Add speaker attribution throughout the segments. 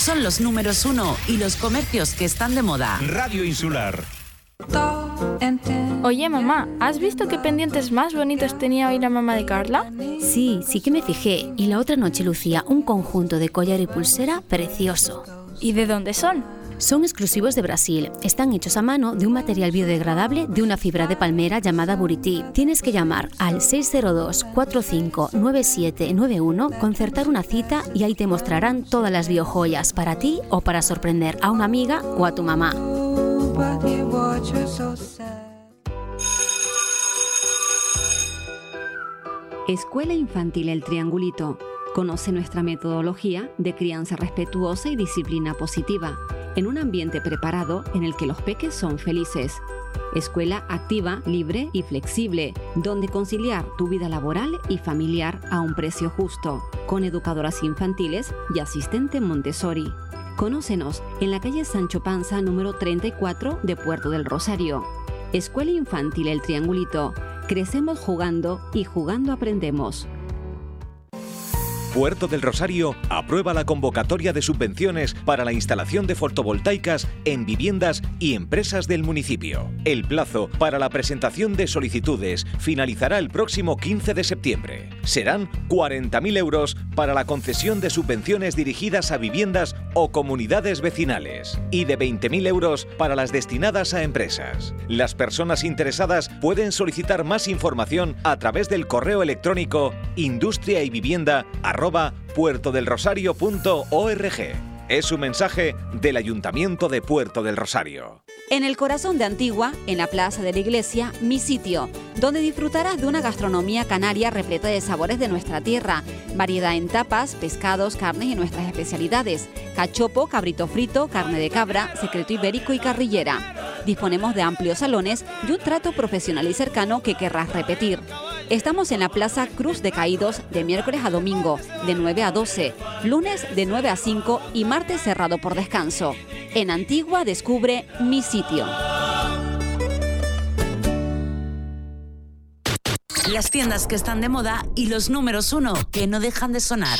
Speaker 1: son los números uno y los comercios que están de moda.
Speaker 2: Radio Insular.
Speaker 3: Oye, mamá, ¿has visto qué pendientes más bonitos tenía hoy la mamá de Carla?
Speaker 4: Sí, sí que me fijé. Y la otra noche lucía un conjunto de collar y pulsera precioso.
Speaker 3: ¿Y de dónde son?
Speaker 4: Son exclusivos de Brasil. Están hechos a mano de un material biodegradable de una fibra de palmera llamada Buriti. Tienes que llamar al 602-459791, concertar una cita y ahí te mostrarán todas las biojoyas para ti o para sorprender a una amiga o a tu mamá.
Speaker 5: Escuela Infantil El Triangulito. Conoce nuestra metodología de crianza respetuosa y disciplina positiva, en un ambiente preparado en el que los peques son felices. Escuela activa, libre y flexible, donde conciliar tu vida laboral y familiar a un precio justo, con educadoras infantiles y asistente Montessori. Conócenos en la calle Sancho Panza número 34 de Puerto del Rosario. Escuela Infantil El Triangulito. Crecemos jugando y jugando aprendemos.
Speaker 2: Puerto del Rosario aprueba la convocatoria de subvenciones para la instalación de fotovoltaicas en viviendas y empresas del municipio. El plazo para la presentación de solicitudes finalizará el próximo 15 de septiembre. Serán 40.000 euros para la concesión de subvenciones dirigidas a viviendas o comunidades vecinales y de 20.000 euros para las destinadas a empresas. Las personas interesadas pueden solicitar más información a través del correo electrónico industria y vivienda puertodelrosario.org. Es un mensaje del Ayuntamiento de Puerto del Rosario.
Speaker 5: En el corazón de Antigua, en la plaza de la iglesia, mi sitio, donde disfrutarás de una gastronomía canaria repleta de sabores de nuestra tierra, variedad en tapas, pescados, carnes y nuestras especialidades, cachopo, cabrito frito, carne de cabra, secreto ibérico y carrillera. Disponemos de amplios salones y un trato profesional y cercano que querrás repetir. Estamos en la Plaza Cruz de Caídos de miércoles a domingo, de 9 a 12, lunes de 9 a 5 y martes cerrado por descanso. En Antigua descubre mi sitio.
Speaker 1: Las tiendas que están de moda y los números uno que no dejan de sonar.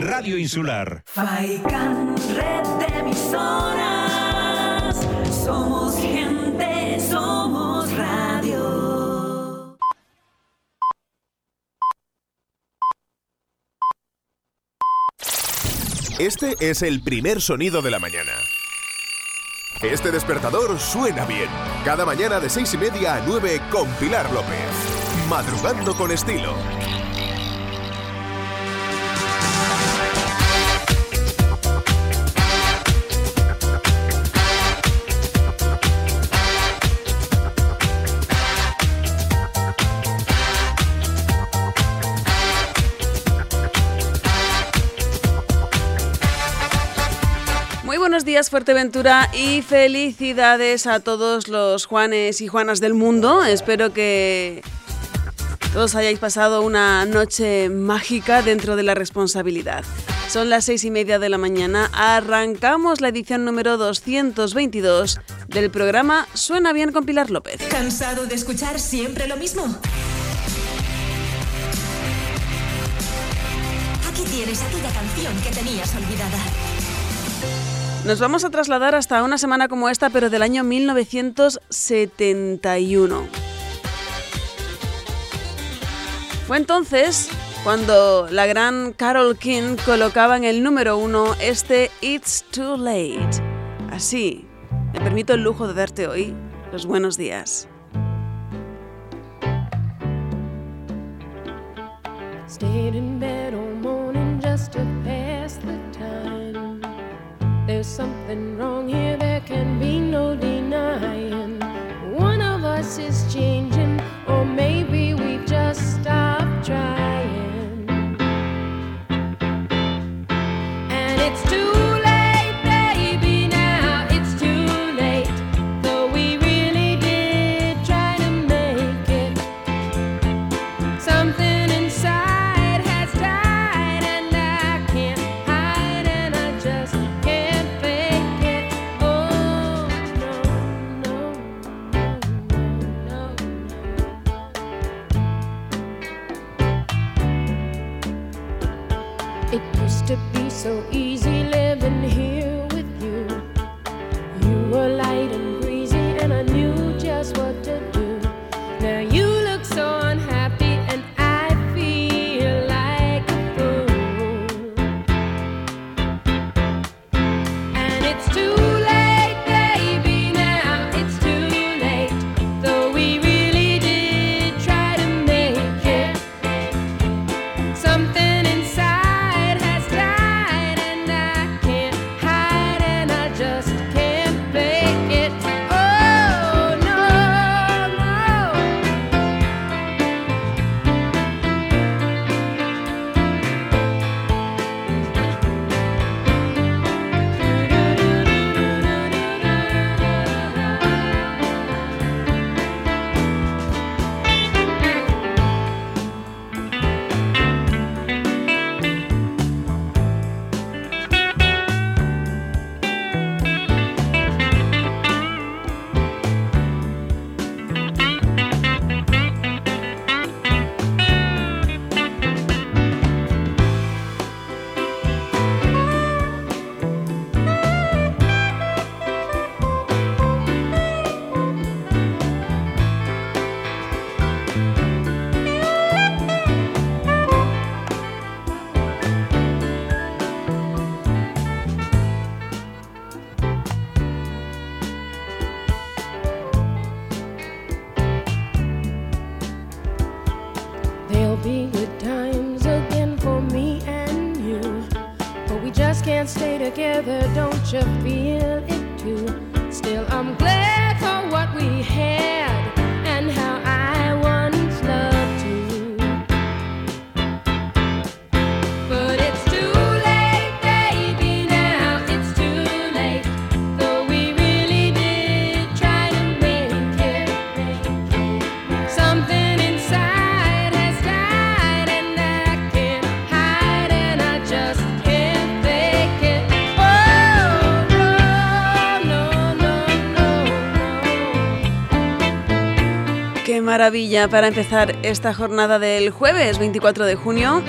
Speaker 2: Radio Insular.
Speaker 6: Faikan, red de
Speaker 7: Este es el primer sonido de la mañana. Este despertador suena bien. Cada mañana de seis y media a 9 con Pilar López. Madrugando con estilo.
Speaker 8: Días Fuerteventura y felicidades a todos los Juanes y Juanas del mundo. Espero que todos hayáis pasado una noche mágica dentro de la responsabilidad. Son las seis y media de la mañana. Arrancamos la edición número 222 del programa Suena bien con Pilar López.
Speaker 6: ¿Cansado de escuchar siempre lo mismo? Aquí tienes aquella canción que tenías olvidada.
Speaker 8: Nos vamos a trasladar hasta una semana como esta, pero del año 1971. Fue entonces cuando la gran Carol King colocaba en el número uno este It's Too Late. Así, me permito el lujo de darte hoy los buenos días.
Speaker 9: There's something wrong here, there can be no denying. One of us is changing, or maybe
Speaker 8: maravilla para empezar esta jornada del jueves 24 de junio,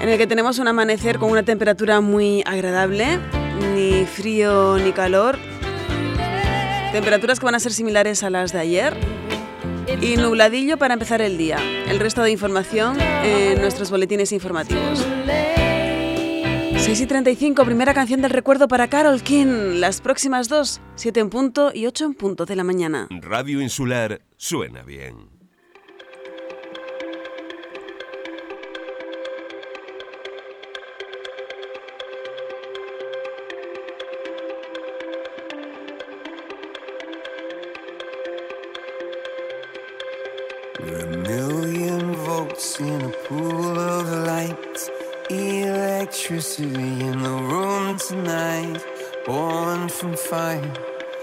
Speaker 8: en el que tenemos un amanecer con una temperatura muy agradable, ni frío ni calor. Temperaturas que van a ser similares a las de ayer. Y nubladillo para empezar el día. El resto de información en nuestros boletines informativos. 6 y 35, primera canción del recuerdo para Carol King. Las próximas dos, 7 en punto y 8 en punto de la mañana.
Speaker 7: Radio Insular suena bien.
Speaker 10: We're a million volts in a pool of light. Electricity in the room tonight. Born from fire,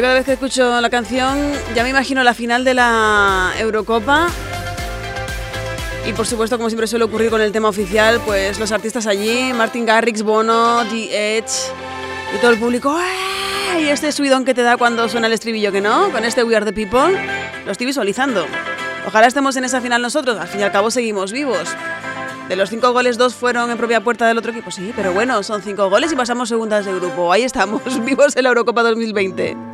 Speaker 8: Cada vez que escucho la canción ya me imagino la final de la Eurocopa. Y por supuesto, como siempre suele ocurrir con el tema oficial, pues los artistas allí, Martin Garrix, Bono, The Edge y todo el público. ¡ah! Y este subidón que te da cuando suena el estribillo, que no, con este We Are the People, lo estoy visualizando. Ojalá estemos en esa final nosotros, al fin y al cabo seguimos vivos. De los cinco goles, dos fueron en propia puerta del otro equipo. Sí, pero bueno, son cinco goles y pasamos segundas de grupo. Ahí estamos, vivos en la Eurocopa 2020.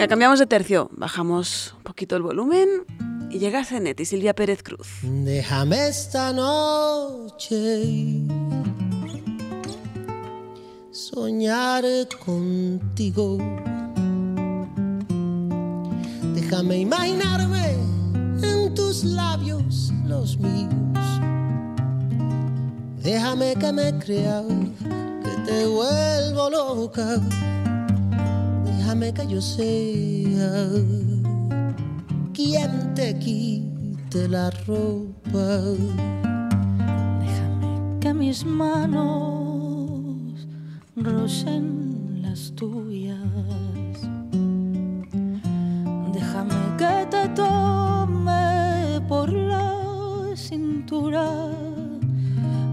Speaker 8: Venga, cambiamos de tercio. Bajamos un poquito el volumen y llega Zenet y Silvia Pérez Cruz.
Speaker 11: Déjame esta noche soñar contigo. Déjame imaginarme en tus labios los míos. Déjame que me crea que te vuelvo loca. Déjame que yo sea quien te quite la ropa.
Speaker 12: que mis manos rocen las tuyas. Déjame que te tome por la cintura.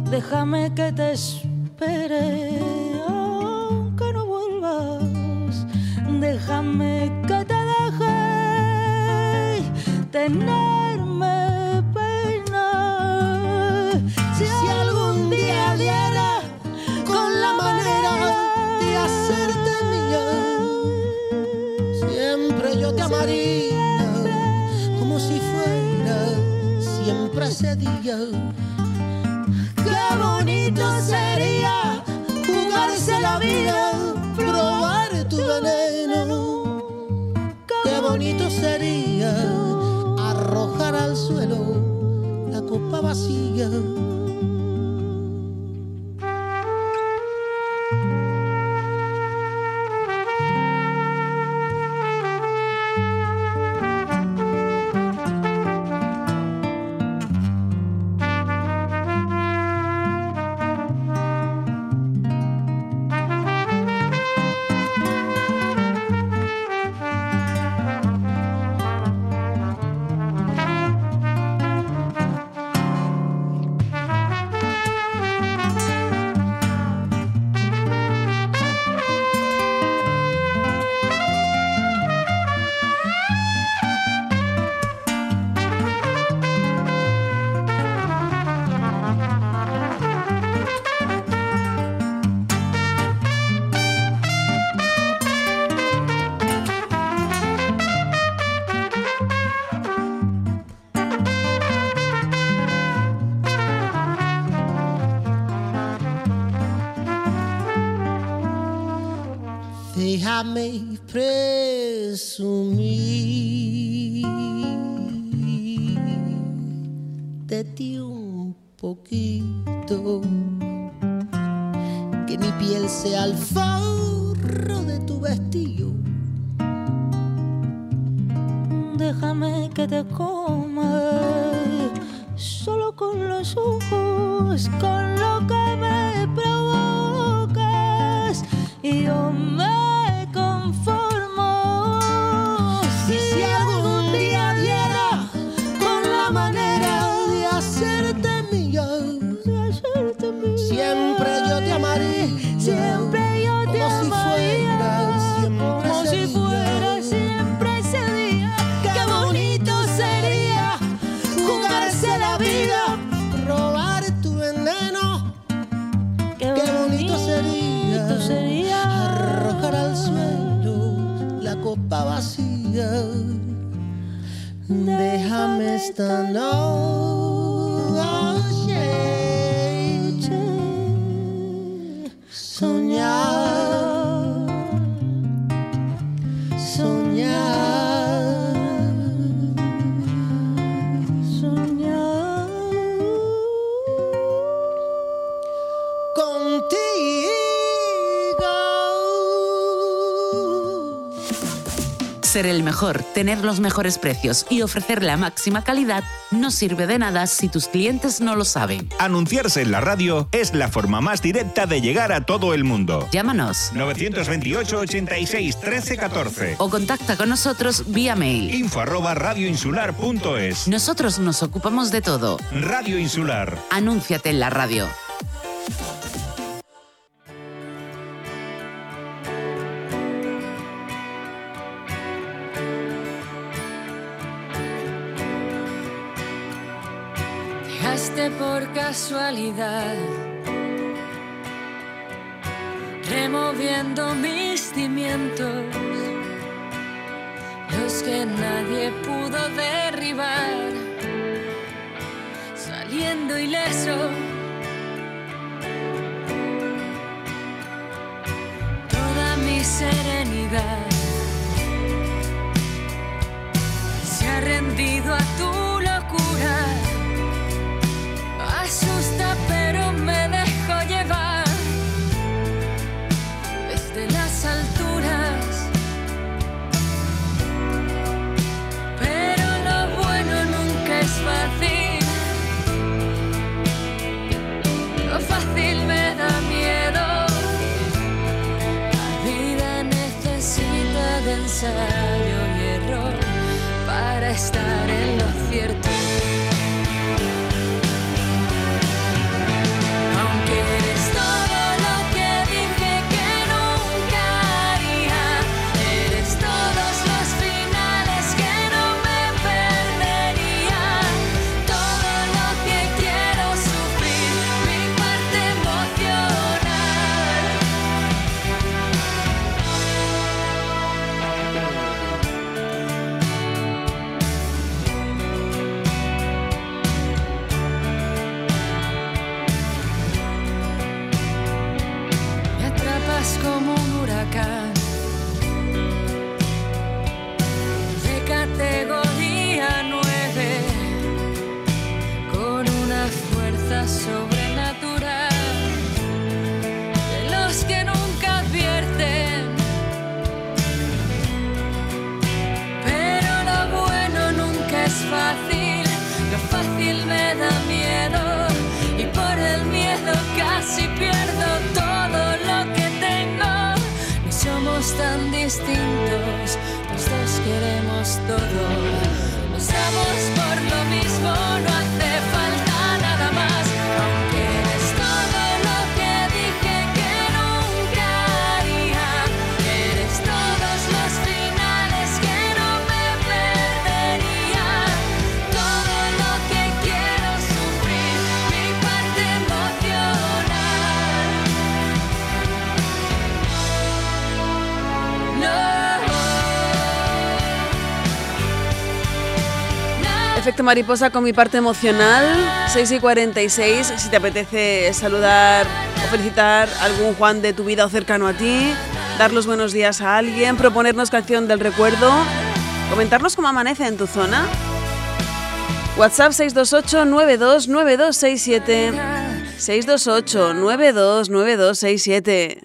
Speaker 12: Déjame que te espere aunque no vuelvas. Déjame que te deje tenerme pena. Si, algún día diera con la manera de hacerte mía,
Speaker 11: Siempre yo te amaría como si fuera siempre ese día.
Speaker 12: Qué bonito sería
Speaker 11: jugarse la vida, veneno. Qué bonito sería arrojar al suelo la copa vacía.
Speaker 1: Ser el mejor, tener los mejores precios y ofrecer la máxima calidad no sirve de nada si tus clientes no lo saben.
Speaker 13: Anunciarse en la radio es la forma más directa de llegar a todo el mundo.
Speaker 1: Llámanos
Speaker 13: 928 86 13 14
Speaker 1: o contacta con nosotros vía mail.
Speaker 13: info arroba radioinsular.es
Speaker 1: Nosotros nos ocupamos de todo.
Speaker 13: Radio Insular.
Speaker 1: Anúnciate en la radio.
Speaker 14: Sobrenatural de los que nunca advierten. pero lo bueno nunca es fácil, lo fácil me da miedo, y por el miedo casi pierdo todo lo que tengo, y somos tan distintos, nosotros queremos todo, nos damos por lo mismo, no.
Speaker 8: efecto mariposa con mi parte emocional. 6 y 46. Si te apetece saludar o felicitar a algún Juan de tu vida o cercano a ti, dar los buenos días a alguien, proponernos canción del recuerdo, comentarnos cómo amanece en tu zona. WhatsApp
Speaker 15: 628-929267.
Speaker 2: 628-929267.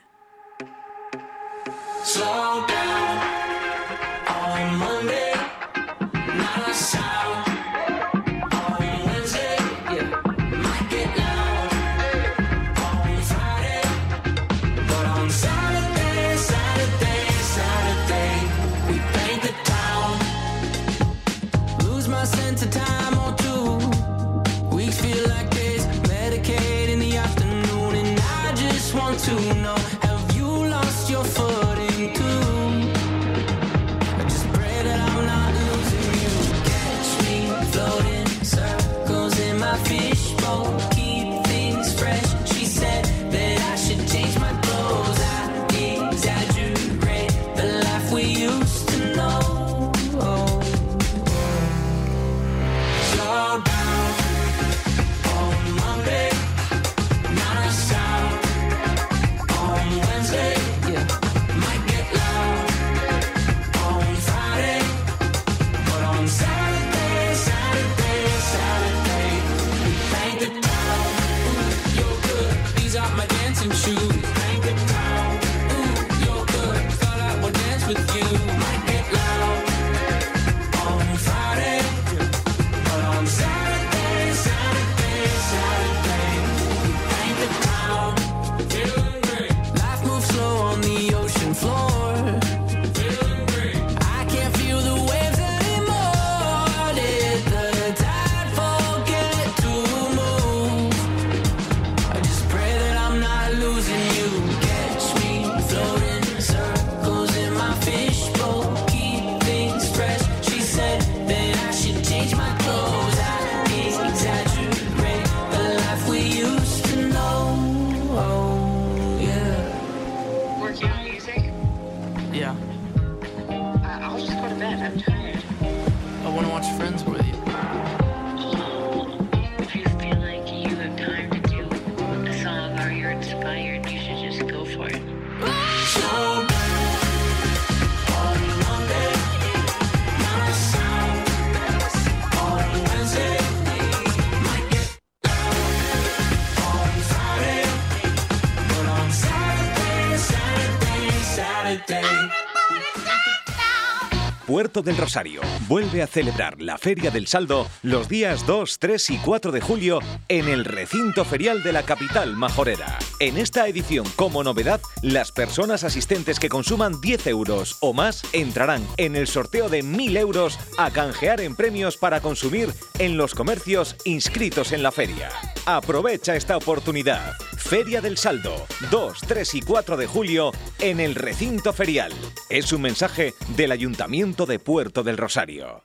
Speaker 2: Del Rosario vuelve a celebrar la Feria del Saldo los días 2, 3 y 4 de julio en el recinto ferial de la capital majorera. En esta edición, como novedad, las personas asistentes que consuman 10 euros o más entrarán en el sorteo de 1.000 euros a canjear en premios para consumir en los comercios inscritos en la feria. Aprovecha esta oportunidad. Feria del Saldo, 2, 3 y 4 de julio en el recinto ferial. Es un mensaje del Ayuntamiento de Puerto del Rosario.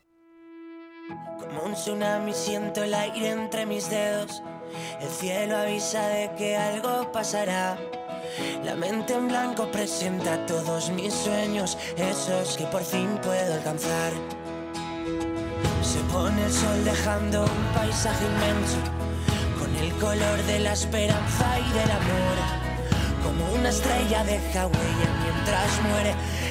Speaker 16: Como un tsunami siento el aire entre mis dedos. El cielo avisa de que algo pasará. La mente en blanco presenta todos mis sueños, esos que por fin puedo alcanzar. Se pone el sol dejando un paisaje inmenso, con el color de la esperanza y del amor. Como una estrella deja huella mientras muere,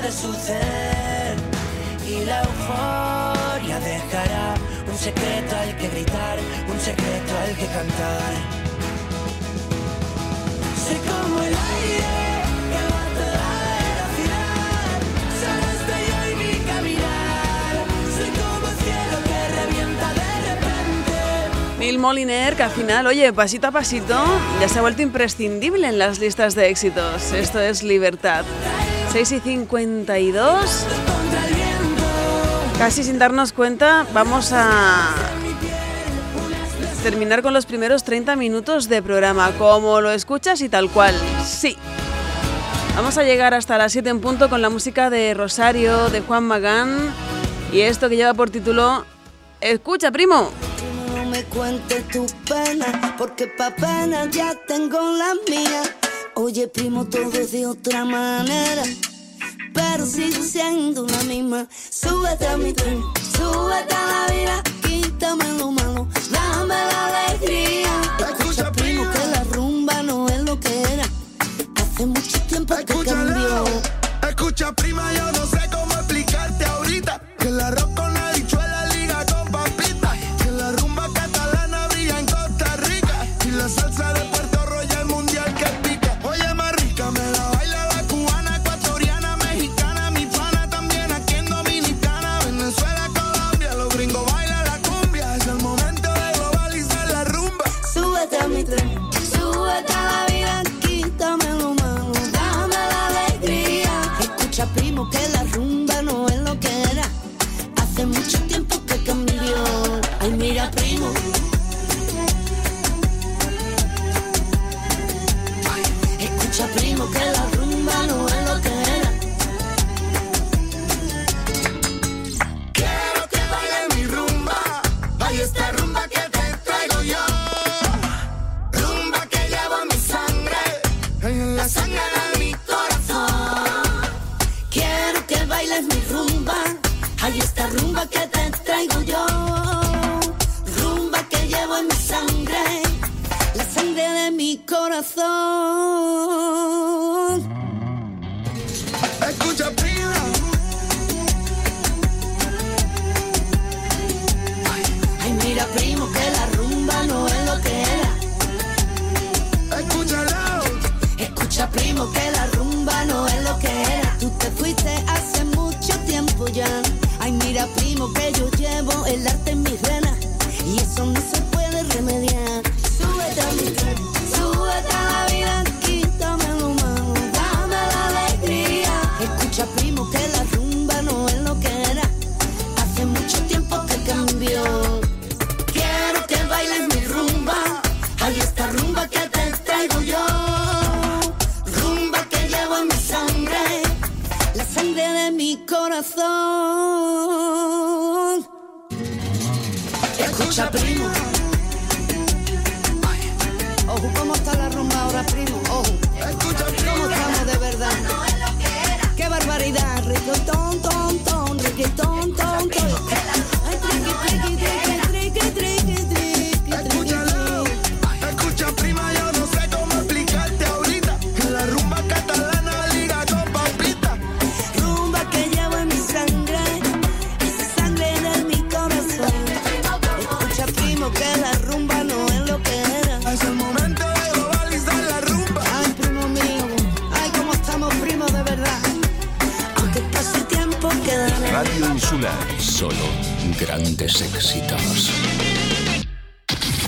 Speaker 16: puede suceder y la euforia dejará un secreto al que gritar, un secreto al que cantar. Soy como el aire que va toda velocidad, solo estoy yo y mi caminar. Soy como el cielo que revienta de repente.
Speaker 8: Neil Moliner, que al final, oye, pasito a pasito, ya se ha vuelto imprescindible en las listas de éxitos. Esto es Libertad. 6 y 52. Casi sin darnos cuenta, vamos a terminar con los primeros 30 minutos de programa, como lo escuchas y tal cual. Sí. Vamos a llegar hasta las 7 en punto con la música de Rosario, de Juan Magán, y esto que lleva por título Escucha, primo.
Speaker 17: No me cuentes tu pena, porque pa' pena ya tengo la mía. Oye, primo, todo es de otra manera, pero sigo siendo la misma. Súbete a mi tren, súbete a la vida, quítame lo malo, dame la alegría. Escucha, primo, que la rumba no es lo que era. Hace mucho tiempo que cambió.
Speaker 18: Escucha, prima, yo no sé
Speaker 17: Escucha, prima. Ay, mira, primo, que la rumba no es lo que era. Escúchalo. Escucha, primo, que la rumba no es lo que era.
Speaker 18: Tú te
Speaker 17: fuiste hace mucho tiempo ya. Ay, mira, primo, que yo llevo el arte en mis venas. Y eso no se puede remediar. Súbete a mi. Primo. Ojo, ¿cómo está la rumba ahora, primo? Ojo. Escucha, ¿cómo estamos de verdad? ¡Qué barbaridad! Reggaetón, ton, ton, reggaetón,
Speaker 19: grandes éxitos.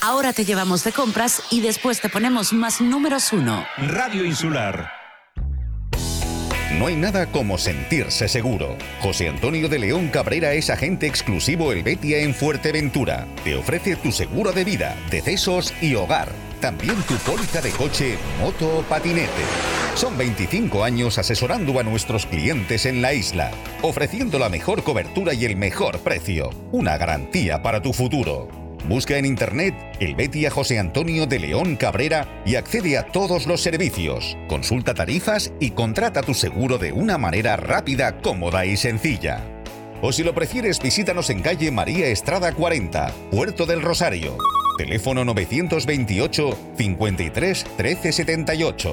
Speaker 1: Ahora te llevamos de compras y después te ponemos más números uno.
Speaker 13: Radio Insular.
Speaker 20: No hay nada como sentirse seguro. José Antonio de León Cabrera es agente exclusivo El Betia en Fuerteventura. Te ofrece tu seguro de vida, decesos y hogar. También tu póliza de coche, moto o patinete. Son 25 años asesorando a nuestros clientes en la isla, ofreciendo la mejor cobertura y el mejor precio. Una garantía para tu futuro. Busca en internet el Betia José Antonio de León Cabrera y accede a todos los servicios. Consulta tarifas y contrata tu seguro de una manera rápida, cómoda y sencilla. O si lo prefieres, visítanos en calle María Estrada 40, Puerto del Rosario. Teléfono 928 53 13 78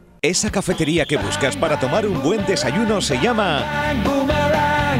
Speaker 2: Esa cafetería que buscas para tomar un buen desayuno se llama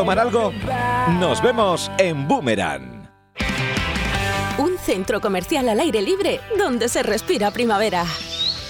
Speaker 2: tomar algo? Nos vemos en Boomerang.
Speaker 21: Un centro comercial al aire libre donde se respira primavera.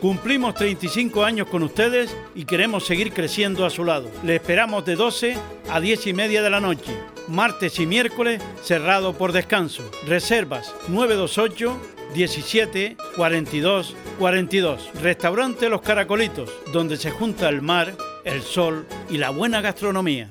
Speaker 22: Cumplimos 35 años con ustedes y queremos seguir creciendo a su lado. Le esperamos de 12 a 10 y media de la noche, martes y miércoles cerrado por descanso. Reservas 928 17 42 42. Restaurante Los Caracolitos, donde se junta el mar, el sol y la buena gastronomía.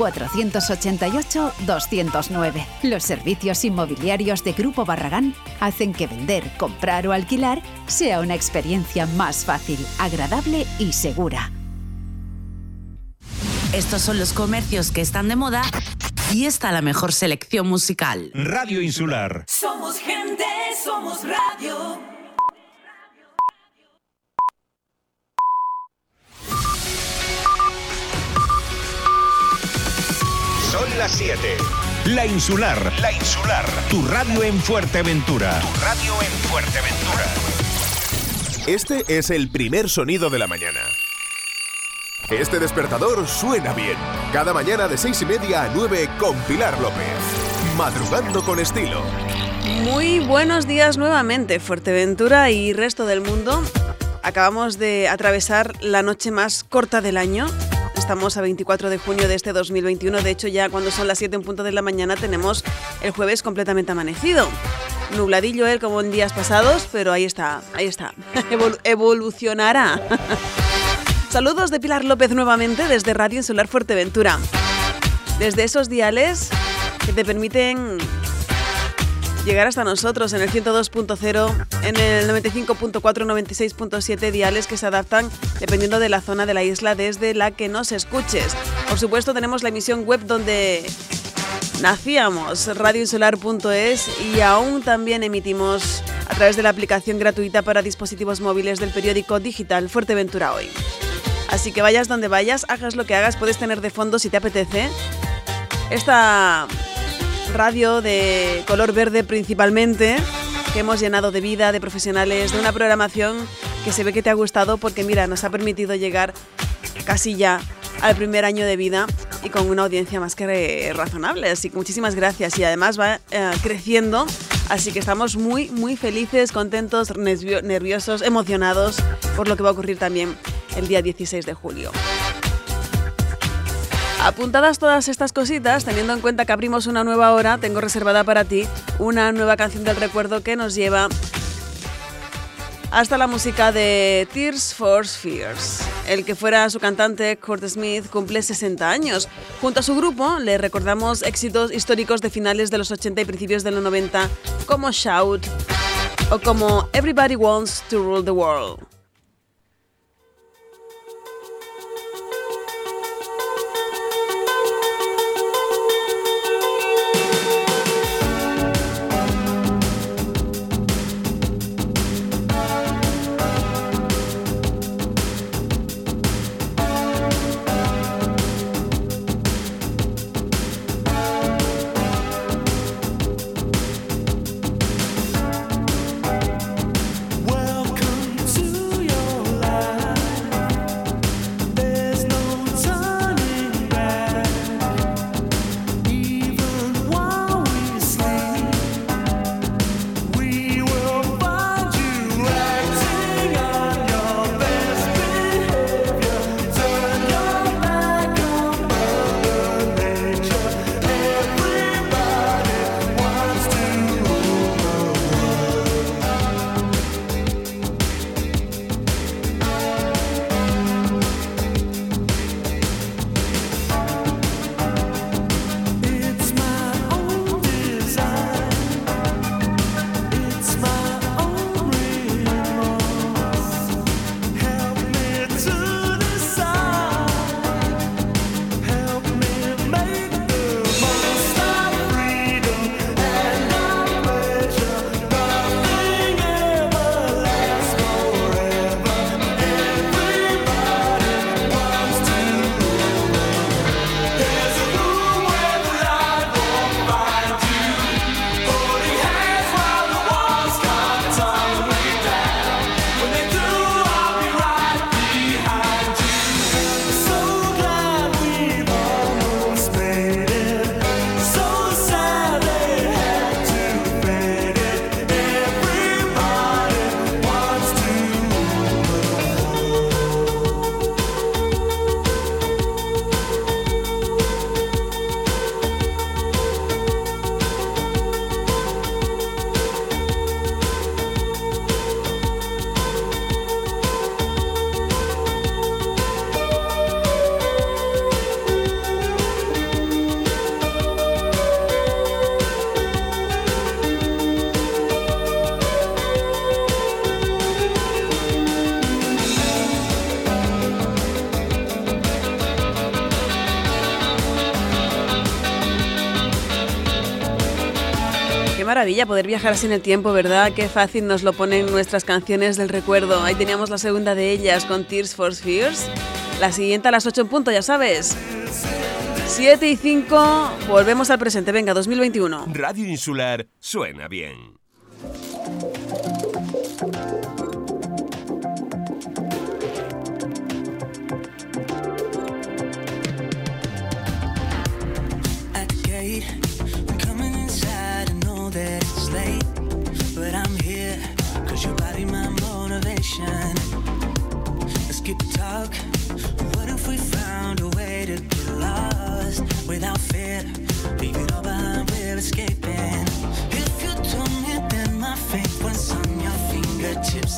Speaker 23: 488 209. Los servicios inmobiliarios de Grupo Barragán hacen que vender, comprar o alquilar sea una experiencia más fácil, agradable y segura.
Speaker 1: Estos son los comercios que están de moda y está la mejor selección musical.
Speaker 13: Radio Insular.
Speaker 24: Somos gente, somos radio.
Speaker 13: Son las 7. La Insular. La Insular. Tu radio en Fuerteventura. Tu radio en Fuerteventura.
Speaker 7: Este es el primer sonido de la mañana. Este despertador suena bien. Cada mañana de seis y media a 9 con Pilar López. Madrugando con estilo.
Speaker 8: Muy buenos días nuevamente, Fuerteventura y resto del mundo. Acabamos de atravesar la noche más corta del año. Estamos a 24 de junio de este 2021. De hecho, ya cuando son las 7 en punto de la mañana tenemos el jueves completamente amanecido. Nubladillo él como en días pasados, pero ahí está, ahí está. Evol- evolucionará. Saludos de Pilar López nuevamente desde Radio Insular Fuerteventura. Desde esos diales que te permiten llegar hasta nosotros en el 102.0, en el 95.4, 96.7 diales que se adaptan dependiendo de la zona de la isla desde la que nos escuches. Por supuesto tenemos la emisión web donde nacíamos, radioinsular.es y aún también emitimos a través de la aplicación gratuita para dispositivos móviles del periódico digital Fuerteventura Hoy. Así que vayas donde vayas, hagas lo que hagas, puedes tener de fondo si te apetece esta radio de color verde principalmente, que hemos llenado de vida, de profesionales, de una programación que se ve que te ha gustado porque mira, nos ha permitido llegar casi ya al primer año de vida y con una audiencia más que razonable. Así que muchísimas gracias y además va eh, creciendo. Así que estamos muy, muy felices, contentos, nervio- nerviosos, emocionados por lo que va a ocurrir también el día 16 de julio. Apuntadas todas estas cositas, teniendo en cuenta que abrimos una nueva hora, tengo reservada para ti una nueva canción del recuerdo que nos lleva hasta la música de Tears for Fears. El que fuera su cantante, Kurt Smith, cumple 60 años. Junto a su grupo le recordamos éxitos históricos de finales de los 80 y principios de los 90, como Shout o como Everybody Wants to Rule the World. Maravilla poder viajar así en el tiempo, ¿verdad? Qué fácil nos lo ponen nuestras canciones del recuerdo. Ahí teníamos la segunda de ellas con Tears for Fears. La siguiente a las 8 en punto, ya sabes. 7 y 5, volvemos al presente. Venga, 2021.
Speaker 25: Radio Insular suena bien.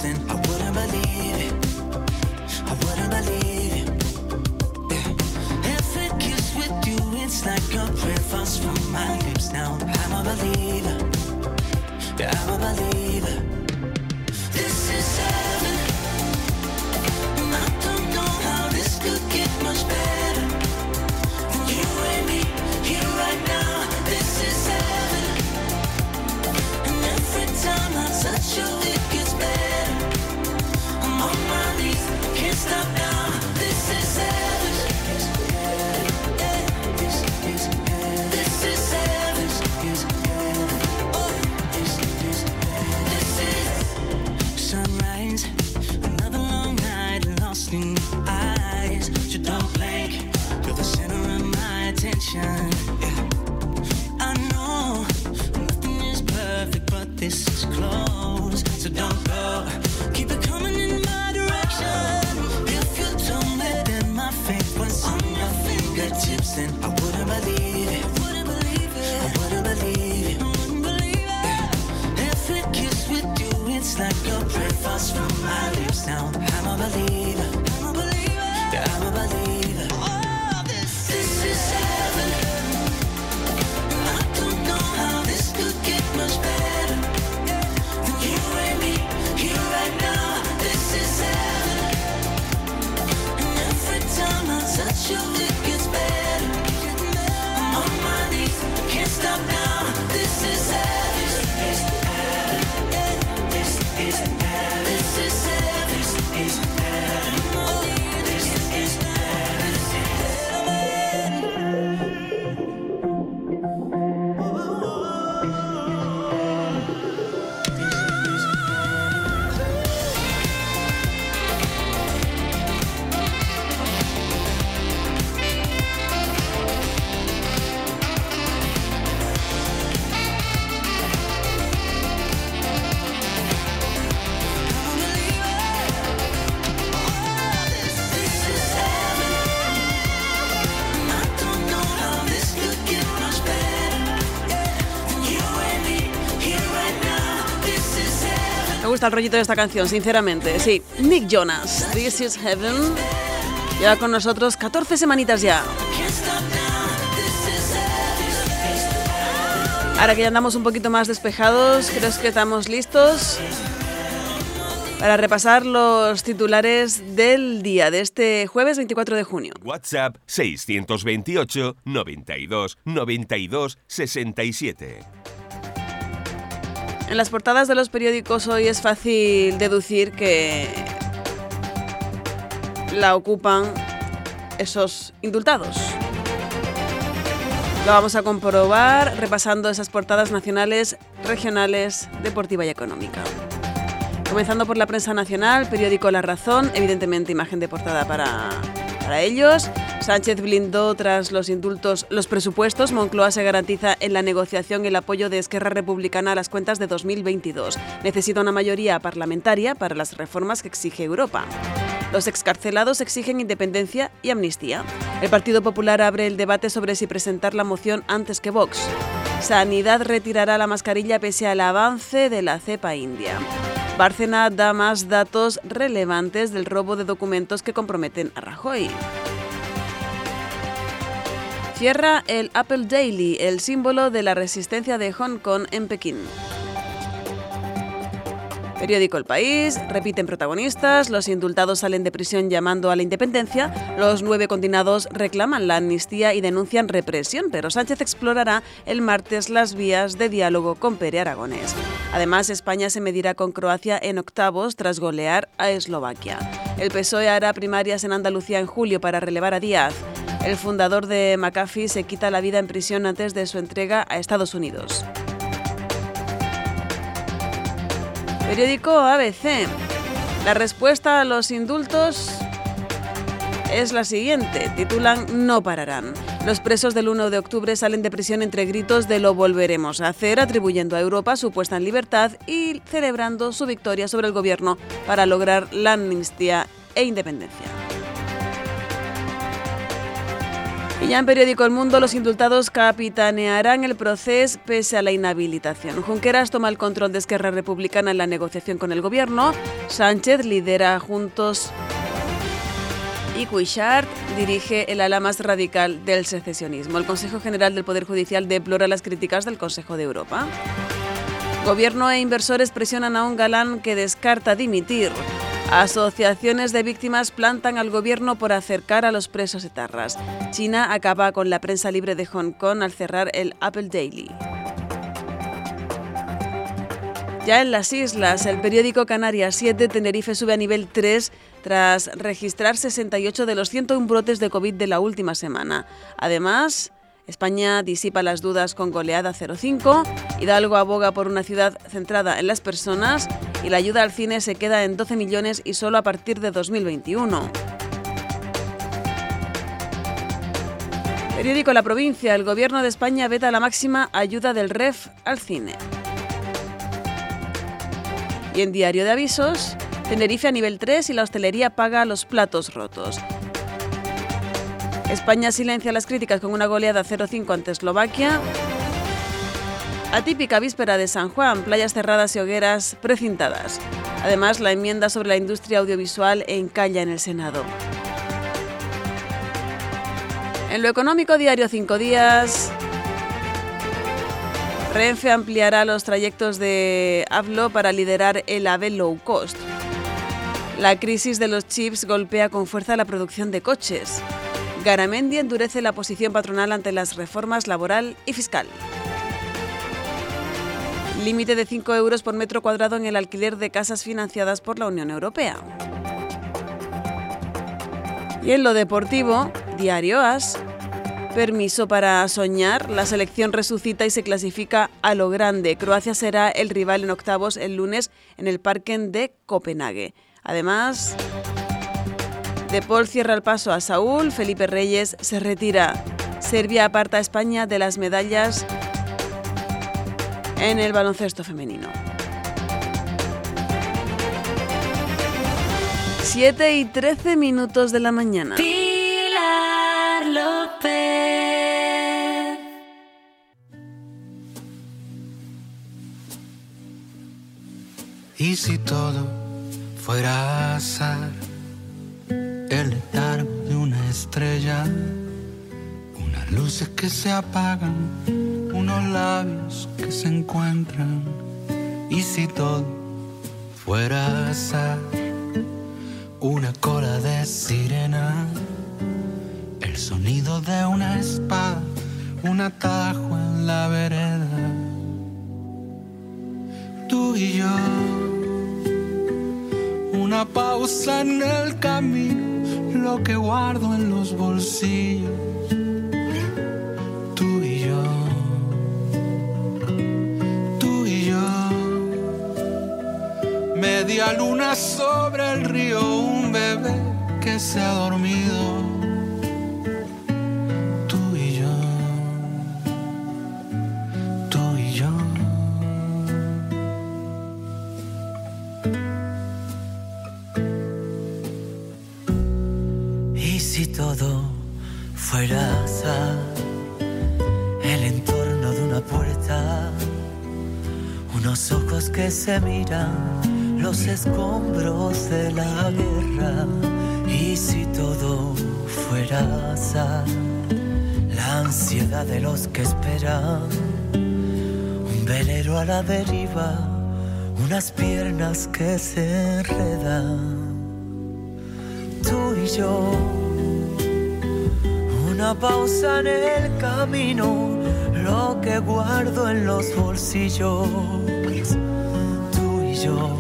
Speaker 15: Fingertips, I wouldn't believe. I wouldn't believe it. Every kiss with you, it's like a prayer falls from my lips. Now I'm a believer. Yeah, I'm a believer. Attention. Yeah. I know nothing is perfect, but this is close. So don't go. Keep it coming in my direction. If you told me that my fate was on your fingertips, then I wouldn't believe it. Wouldn't believe it. I wouldn't believe it. Wouldn't believe it. Every kiss with you, it's like a prayer falls from my lips. Now I'm a believer. I'm a believer. Yeah, I'm a believer.
Speaker 8: El rollito de esta canción, sinceramente. Sí, Nick Jonas, This is Heaven. Lleva con nosotros 14 semanitas ya. Ahora que ya andamos un poquito más despejados, creo que estamos listos para repasar los titulares del día de este jueves 24 de junio.
Speaker 25: WhatsApp 628 92 92 67.
Speaker 8: En las portadas de los periódicos hoy es fácil deducir que la ocupan esos indultados. Lo vamos a comprobar repasando esas portadas nacionales, regionales, deportiva y económica. Comenzando por la prensa nacional, periódico La Razón, evidentemente imagen de portada para, para ellos. Sánchez blindó tras los indultos los presupuestos. Moncloa se garantiza en la negociación el apoyo de Esquerra Republicana a las cuentas de 2022. Necesita una mayoría parlamentaria para las reformas que exige Europa. Los excarcelados exigen independencia y amnistía. El Partido Popular abre el debate sobre si presentar la moción antes que Vox. Sanidad retirará la mascarilla pese al avance de la cepa india. Bárcena da más datos relevantes del robo de documentos que comprometen a Rajoy. Cierra el Apple Daily, el símbolo de la resistencia de Hong Kong en Pekín. Periódico El País, repiten protagonistas, los indultados salen de prisión llamando a la independencia, los nueve condenados reclaman la amnistía y denuncian represión, pero Sánchez explorará el martes las vías de diálogo con Pere Aragonés. Además, España se medirá con Croacia en octavos tras golear a Eslovaquia. El PSOE hará primarias en Andalucía en julio para relevar a Díaz. El fundador de McAfee se quita la vida en prisión antes de su entrega a Estados Unidos. Periódico ABC. La respuesta a los indultos es la siguiente. Titulan No pararán. Los presos del 1 de octubre salen de prisión entre gritos de lo volveremos a hacer, atribuyendo a Europa su puesta en libertad y celebrando su victoria sobre el gobierno para lograr la amnistía e independencia. Y ya en periódico El Mundo, los indultados capitanearán el proceso pese a la inhabilitación. Junqueras toma el control de Esquerra Republicana en la negociación con el gobierno. Sánchez lidera Juntos y Cuixart dirige el ala más radical del secesionismo. El Consejo General del Poder Judicial deplora las críticas del Consejo de Europa. Gobierno e inversores presionan a un galán que descarta dimitir. Asociaciones de víctimas plantan al gobierno por acercar a los presos etarras. China acaba con la prensa libre de Hong Kong al cerrar el Apple Daily. Ya en las islas, el periódico Canarias 7 Tenerife sube a nivel 3 tras registrar 68 de los 101 brotes de COVID de la última semana. Además, España disipa las dudas con goleada 0-5, Hidalgo aboga por una ciudad centrada en las personas y la ayuda al cine se queda en 12 millones y solo a partir de 2021. Periódico La Provincia, el gobierno de España veta la máxima ayuda del REF al cine. Y en Diario de Avisos, Tenerife a nivel 3 y la hostelería paga los platos rotos. España silencia las críticas con una goleada 0-5 ante Eslovaquia. Atípica víspera de San Juan, playas cerradas y hogueras precintadas. Además, la enmienda sobre la industria audiovisual encalla en el Senado. En lo económico, diario 5 días. Renfe ampliará los trayectos de AVLO para liderar el AVE low cost. La crisis de los chips golpea con fuerza la producción de coches. Garamendi endurece la posición patronal ante las reformas laboral y fiscal. Límite de 5 euros por metro cuadrado en el alquiler de casas financiadas por la Unión Europea. Y en lo deportivo, Diario As. Permiso para soñar. La selección resucita y se clasifica a lo grande. Croacia será el rival en octavos el lunes en el Parken de Copenhague. Además, de Paul cierra el paso a Saúl, Felipe Reyes se retira. Serbia aparta a España de las medallas en el baloncesto femenino. 7 y 13 minutos de la mañana.
Speaker 14: Pilar López.
Speaker 26: Y si todo fuera azar, el letargo de una estrella, unas luces que se apagan, unos labios que se encuentran, y si todo fuera azar, una cola de sirena, el sonido de una espada, un atajo en la vereda, tú y yo una pausa en el camino, lo que guardo en los bolsillos. Tú y yo, tú y yo, media luna sobre el río, un bebé que se ha dormido. Azar, el entorno de una puerta, unos ojos que se miran, los escombros de la guerra. Y si todo fuera la ansiedad de los que esperan, un velero a la deriva,
Speaker 27: unas piernas que se enredan. Tú y yo, una pausa en el camino, lo que guardo en los bolsillos. Tú y yo,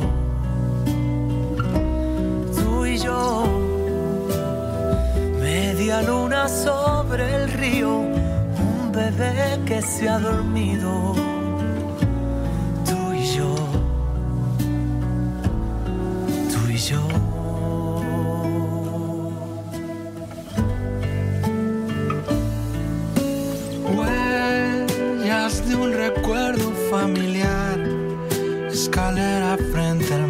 Speaker 27: tú y yo, media luna sobre el río, un bebé que se ha dormido. Tú y yo, tú y yo.
Speaker 26: De un recuerdo familiar, escalera frente al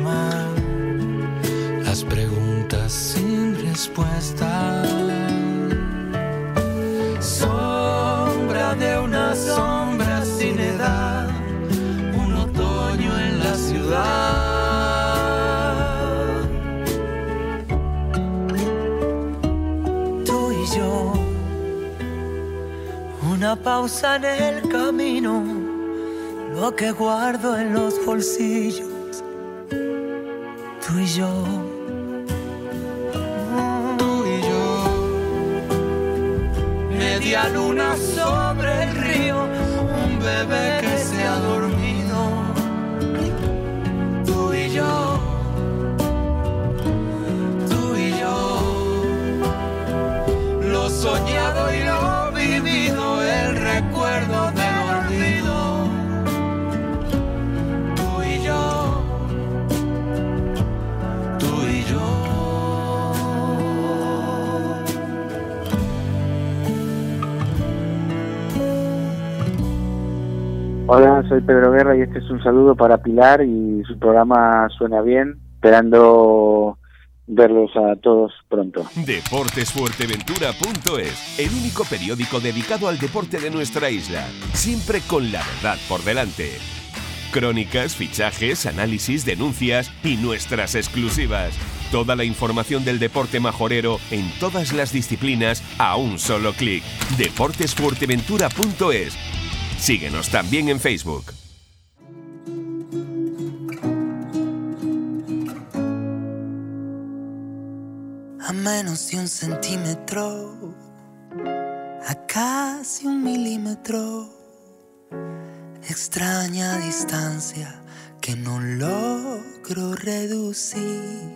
Speaker 27: Pausa en el camino, lo que guardo en los bolsillos. Tú y yo.
Speaker 26: Tú y yo. Media luna sobre el río, un bebé que se ha dormido.
Speaker 28: Hola, soy Pedro Guerra y este es un saludo para Pilar y su programa suena bien, esperando verlos a todos pronto.
Speaker 25: Deportesfuerteventura.es, el único periódico dedicado al deporte de nuestra isla, siempre con la verdad por delante. Crónicas, fichajes, análisis, denuncias y nuestras exclusivas. Toda la información del deporte majorero en todas las disciplinas a un solo clic. Deportesfuerteventura.es. Síguenos también en Facebook.
Speaker 27: a menos de un centímetro, a casi un milímetro, extraña distancia que no logro reducir,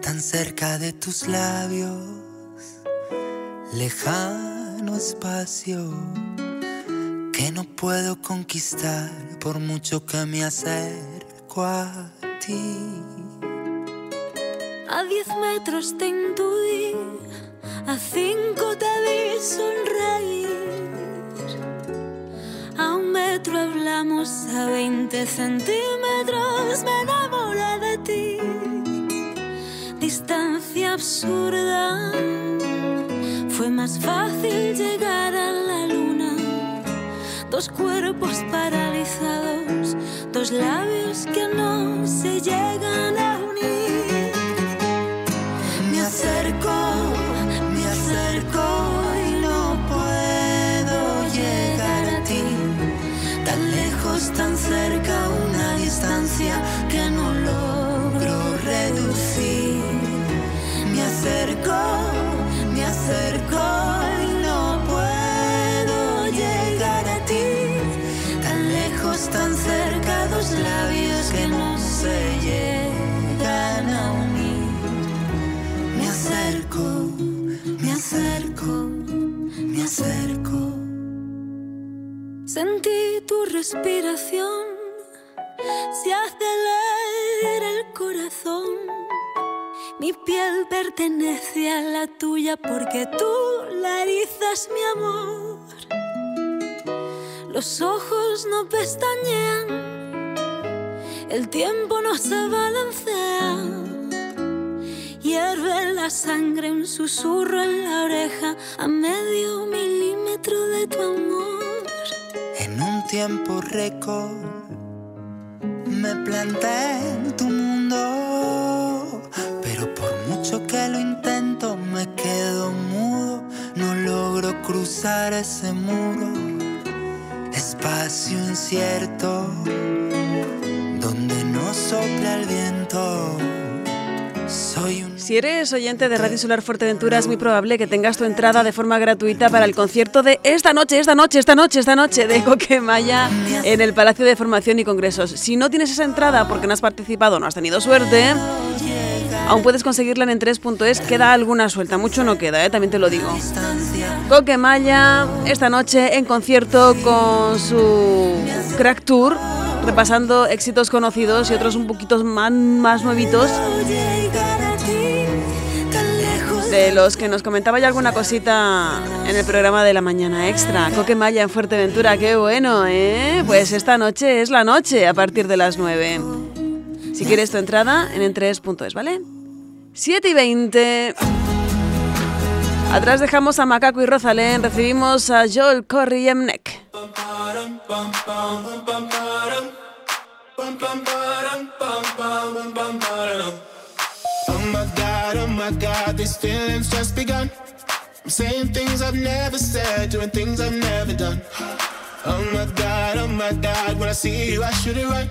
Speaker 27: tan cerca de tus labios, lejano espacio que no puedo conquistar por mucho que me acerco a ti.
Speaker 14: A diez metros te intuí, a cinco te vi sonreír. A un metro hablamos, a veinte centímetros me enamoré de ti. Distancia absurda, fue más fácil llegar a la luna. Dos cuerpos paralizados, dos labios que no se llegan a unir.
Speaker 27: Me acerco, me acerco y no puedo llegar a ti. Tan lejos, tan cerca, una distancia que no logro reducir. Me acerco, me acerco me acerco.
Speaker 14: Sentí tu respiración, se acelera el corazón. Mi piel pertenece a la tuya porque tú la erizas, mi amor. Los ojos no pestañean, el tiempo no se balancea. Hierve la sangre, un susurro en la oreja a medio milímetro de tu amor.
Speaker 27: En un tiempo récord me planté en tu mundo, pero por mucho que lo intento me quedo mudo, no logro cruzar ese muro. espacio incierto donde no sopla el viento.
Speaker 8: Si eres oyente de Radio Solar Fuerteventura, es muy probable que tengas tu entrada de forma gratuita para el concierto de esta noche, esta noche, esta noche, esta noche de Coquemaya en el Palacio de Formación y Congresos. Si no tienes esa entrada porque no has participado no has tenido suerte, aún puedes conseguirla en en3.es. Queda alguna suelta, mucho no queda, ¿eh? también te lo digo. Coquemaya esta noche en concierto con su Crack Tour, repasando éxitos conocidos y otros un poquito más, más nuevitos de los que nos comentaba ya alguna cosita en el programa de la mañana extra. Coquemaya en Fuerteventura, qué bueno, ¿eh? Pues esta noche es la noche a partir de las 9. Si quieres tu entrada en en3.es, ¿vale? 7 y 20. Atrás dejamos a Macaco y Rosalén, recibimos a Joel Corry y Emnek.
Speaker 29: Oh my god, oh my god, these feelings just begun. I'm saying things I've never said, doing things I've never done. Oh my god, oh my god, when I see you, I should it right.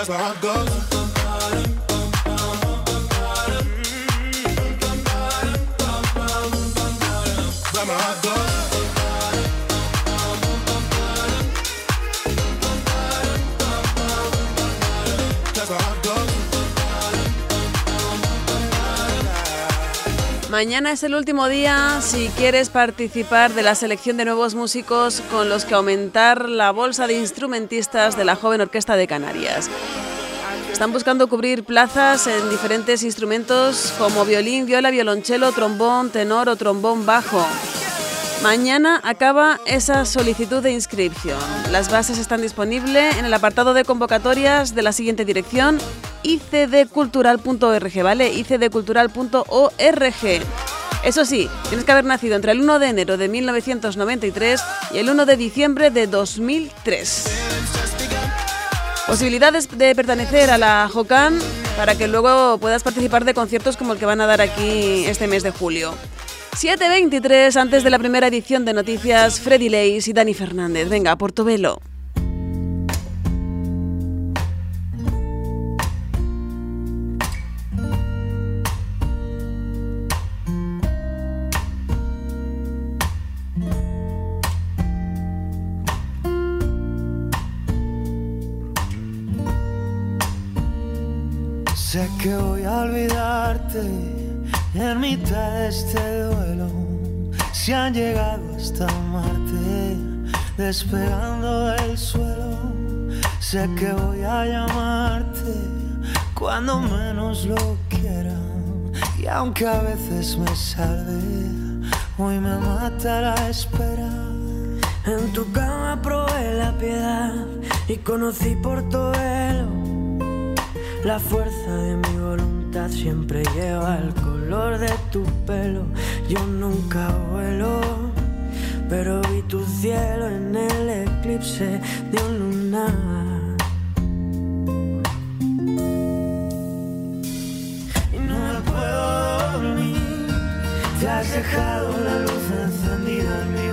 Speaker 29: that's where I go.
Speaker 8: Mañana es el último día si quieres participar de la selección de nuevos músicos con los que aumentar la bolsa de instrumentistas de la joven Orquesta de Canarias. Están buscando cubrir plazas en diferentes instrumentos como violín, viola, violonchelo, trombón, tenor o trombón bajo. Mañana acaba esa solicitud de inscripción. Las bases están disponibles en el apartado de convocatorias de la siguiente dirección icdcultural.org, ¿vale? icdcultural.org. Eso sí, tienes que haber nacido entre el 1 de enero de 1993 y el 1 de diciembre de 2003. Posibilidades de pertenecer a la JOCAN para que luego puedas participar de conciertos como el que van a dar aquí este mes de julio. 7.23 antes de la primera edición de noticias, Freddy Leis y Dani Fernández. Venga, Portobelo.
Speaker 15: Sé que voy a olvidarte en mitad de este duelo. Si han llegado hasta Marte, despegando del suelo. Sé que voy a llamarte cuando menos lo quiera. Y aunque a veces me salve, hoy me mata la espera.
Speaker 30: En tu cama probé la piedad y conocí Portobelo. La fuerza de mi voluntad siempre lleva el color de tu pelo. Yo nunca vuelo, pero vi tu cielo en el eclipse de un lunar.
Speaker 15: Y no me puedo dormir. Te has dejado la luz encendida en mi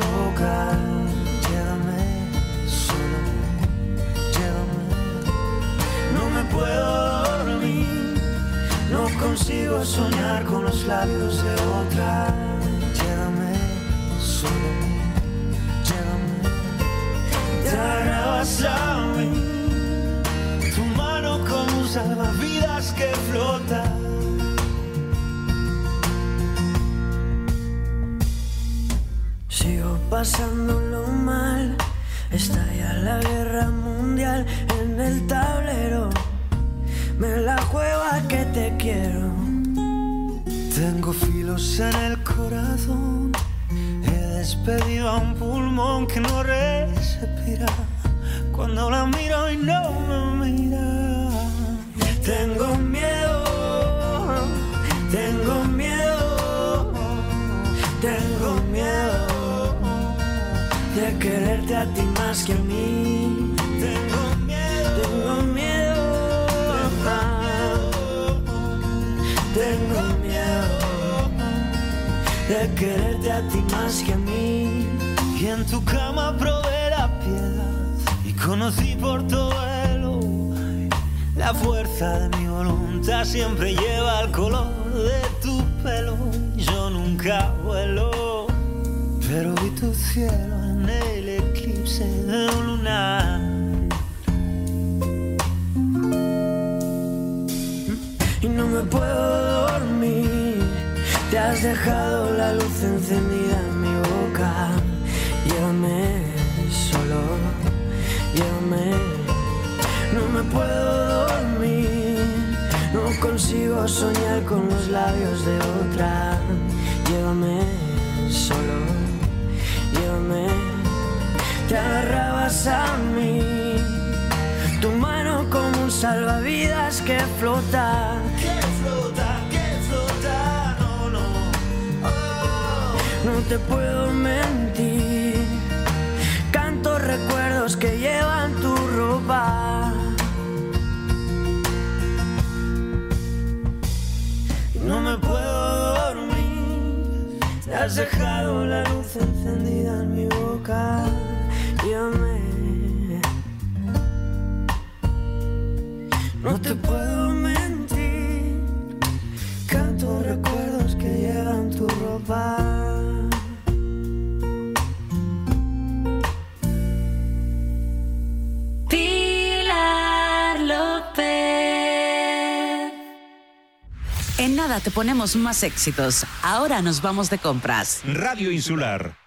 Speaker 15: consigo soñar con los labios de otra. Llévame solo, llévame. Te agarrabas a mí, tu mano como un salvavidas que flota. Sigo pasándolo mal, estalla la guerra mundial en el tablero. Me la juego a que te quiero. Tengo filos en el corazón. He despedido a un pulmón que no respira. Cuando la miro y no me mira. Tengo miedo, tengo miedo, tengo miedo de quererte a ti más que a mí. De quererte a ti más que a mí. Y en tu cama probé la piedad y conocí por todo el la fuerza de mi voluntad siempre lleva el color de tu pelo. Yo nunca vuelo, pero vi tu cielo en el eclipse de un lunar. Y no me puedo te has dejado la luz encendida en mi boca. Llévame solo, llévame no me puedo dormir, no consigo soñar con los labios de otra. Llévame solo, llévame, te agarrabas a mí. Tu mano como un salvavidas que flota. Que flota, te puedo mentir. Canto recuerdos que llevan tu ropa. No me puedo dormir. Te has dejado la luz encendida en mi boca. Llévame. No te puedo
Speaker 1: te ponemos más éxitos. Ahora nos vamos de compras.
Speaker 13: Radio Insular.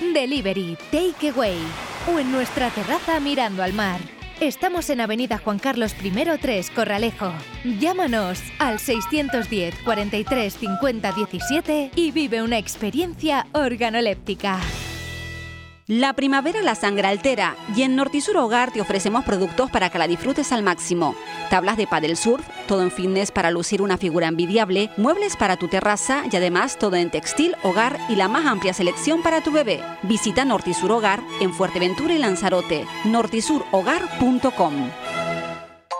Speaker 31: Delivery, Takeaway o en nuestra terraza mirando al mar. Estamos en Avenida Juan Carlos I 3, Corralejo. Llámanos al 610 43 50 17 y vive una experiencia organoléptica.
Speaker 5: La primavera la sangre altera y en Nortisur Hogar te ofrecemos productos para que la disfrutes al máximo. Tablas de paddle surf, todo en fitness para lucir una figura envidiable, muebles para tu terraza y además todo en textil, hogar y la más amplia selección para tu bebé. Visita Nortisur Hogar en Fuerteventura y Lanzarote. nortisurhogar.com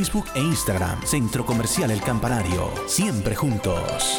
Speaker 32: Facebook e Instagram. Centro Comercial El Campanario. Siempre juntos.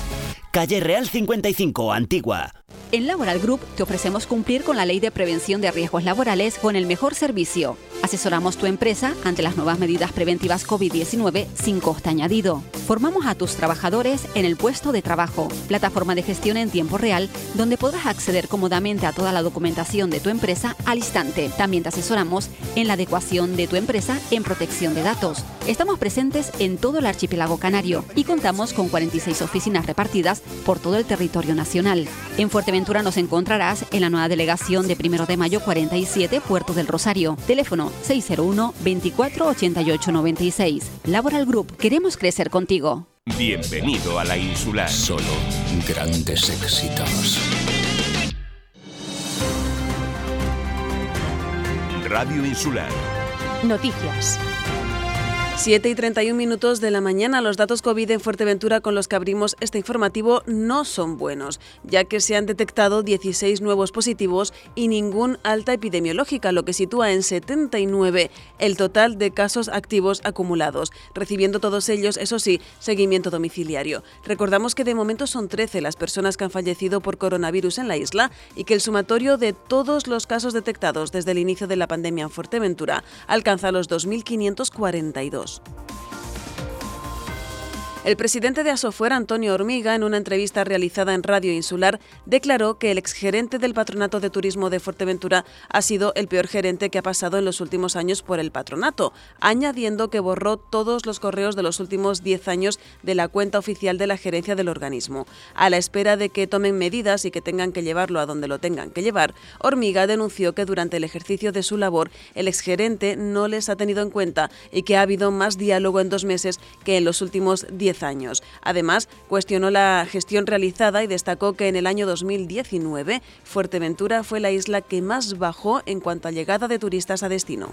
Speaker 33: Calle Real 55, Antigua.
Speaker 5: En Laboral Group te ofrecemos cumplir con la ley de prevención de riesgos laborales con el mejor servicio. Asesoramos tu empresa ante las nuevas medidas preventivas COVID-19 sin coste añadido. Formamos a tus trabajadores en el puesto de trabajo, plataforma de gestión en tiempo real, donde podrás acceder cómodamente a toda la documentación de tu empresa al instante. También te asesoramos en la adecuación de tu empresa en protección de datos. Estamos presentes en todo el archipiélago canario y contamos con 46 oficinas repartidas por todo el territorio nacional. En Fuerteventura nos encontrarás en la nueva delegación de 1 de mayo 47, Puerto del Rosario. Teléfono 601 24 88 96. Laboral Group, queremos crecer contigo.
Speaker 25: Bienvenido a la insular.
Speaker 34: Solo grandes éxitos.
Speaker 25: Radio Insular.
Speaker 31: Noticias.
Speaker 8: 7 y 31 minutos de la mañana, los datos COVID en Fuerteventura con los que abrimos este informativo no son buenos, ya que se han detectado 16 nuevos positivos y ningún alta epidemiológica, lo que sitúa en 79 el total de casos activos acumulados, recibiendo todos ellos, eso sí, seguimiento domiciliario. Recordamos que de momento son 13 las personas que han fallecido por coronavirus en la isla y que el sumatorio de todos los casos detectados desde el inicio de la pandemia en Fuerteventura alcanza los 2.542. podcast. El presidente de Asofuera, Antonio Hormiga, en una entrevista realizada en Radio Insular, declaró que el exgerente del Patronato de Turismo de Fuerteventura ha sido el peor gerente que ha pasado en los últimos años por el patronato, añadiendo que borró todos los correos de los últimos 10 años de la cuenta oficial de la gerencia del organismo. A la espera de que tomen medidas y que tengan que llevarlo a donde lo tengan que llevar, Hormiga denunció que durante el ejercicio de su labor el exgerente no les ha tenido en cuenta y que ha habido más diálogo en dos meses que en los últimos 10 años. Además, cuestionó la gestión realizada y destacó que en el año 2019 Fuerteventura fue la isla que más bajó en cuanto a llegada de turistas a destino.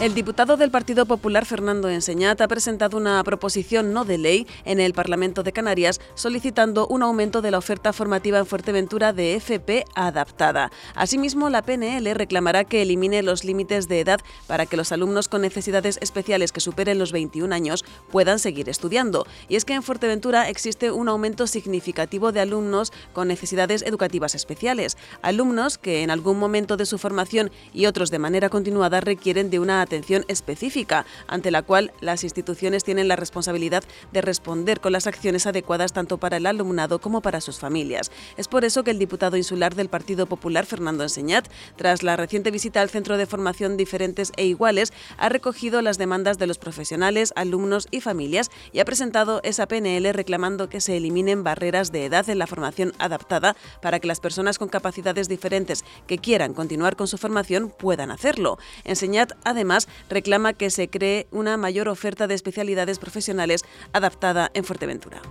Speaker 8: El diputado del Partido Popular, Fernando Enseñat, ha presentado una proposición no de ley en el Parlamento de Canarias solicitando un aumento de la oferta formativa en Fuerteventura de FP adaptada. Asimismo, la PNL reclamará que elimine los límites de edad para que los alumnos con necesidades especiales que superen los 21 años puedan seguir estudiando. Y es que en Fuerteventura existe un aumento significativo de alumnos con necesidades educativas especiales, alumnos que en algún momento de su formación y otros de manera continuada requieren de una atención específica, ante la cual las instituciones tienen la responsabilidad de responder con las acciones adecuadas tanto para el alumnado como para sus familias. Es por eso que el diputado insular del Partido Popular, Fernando Enseñat, tras la reciente visita al Centro de Formación Diferentes e Iguales, ha recogido las demandas de los profesionales, alumnos y familias y ha presentado esa PNL reclamando que se eliminen barreras de edad en la formación adaptada para que las personas con capacidades diferentes que quieran continuar con su formación puedan hacerlo. Enseñat, además, reclama que se cree una mayor oferta de especialidades profesionales adaptada en Fuerteventura.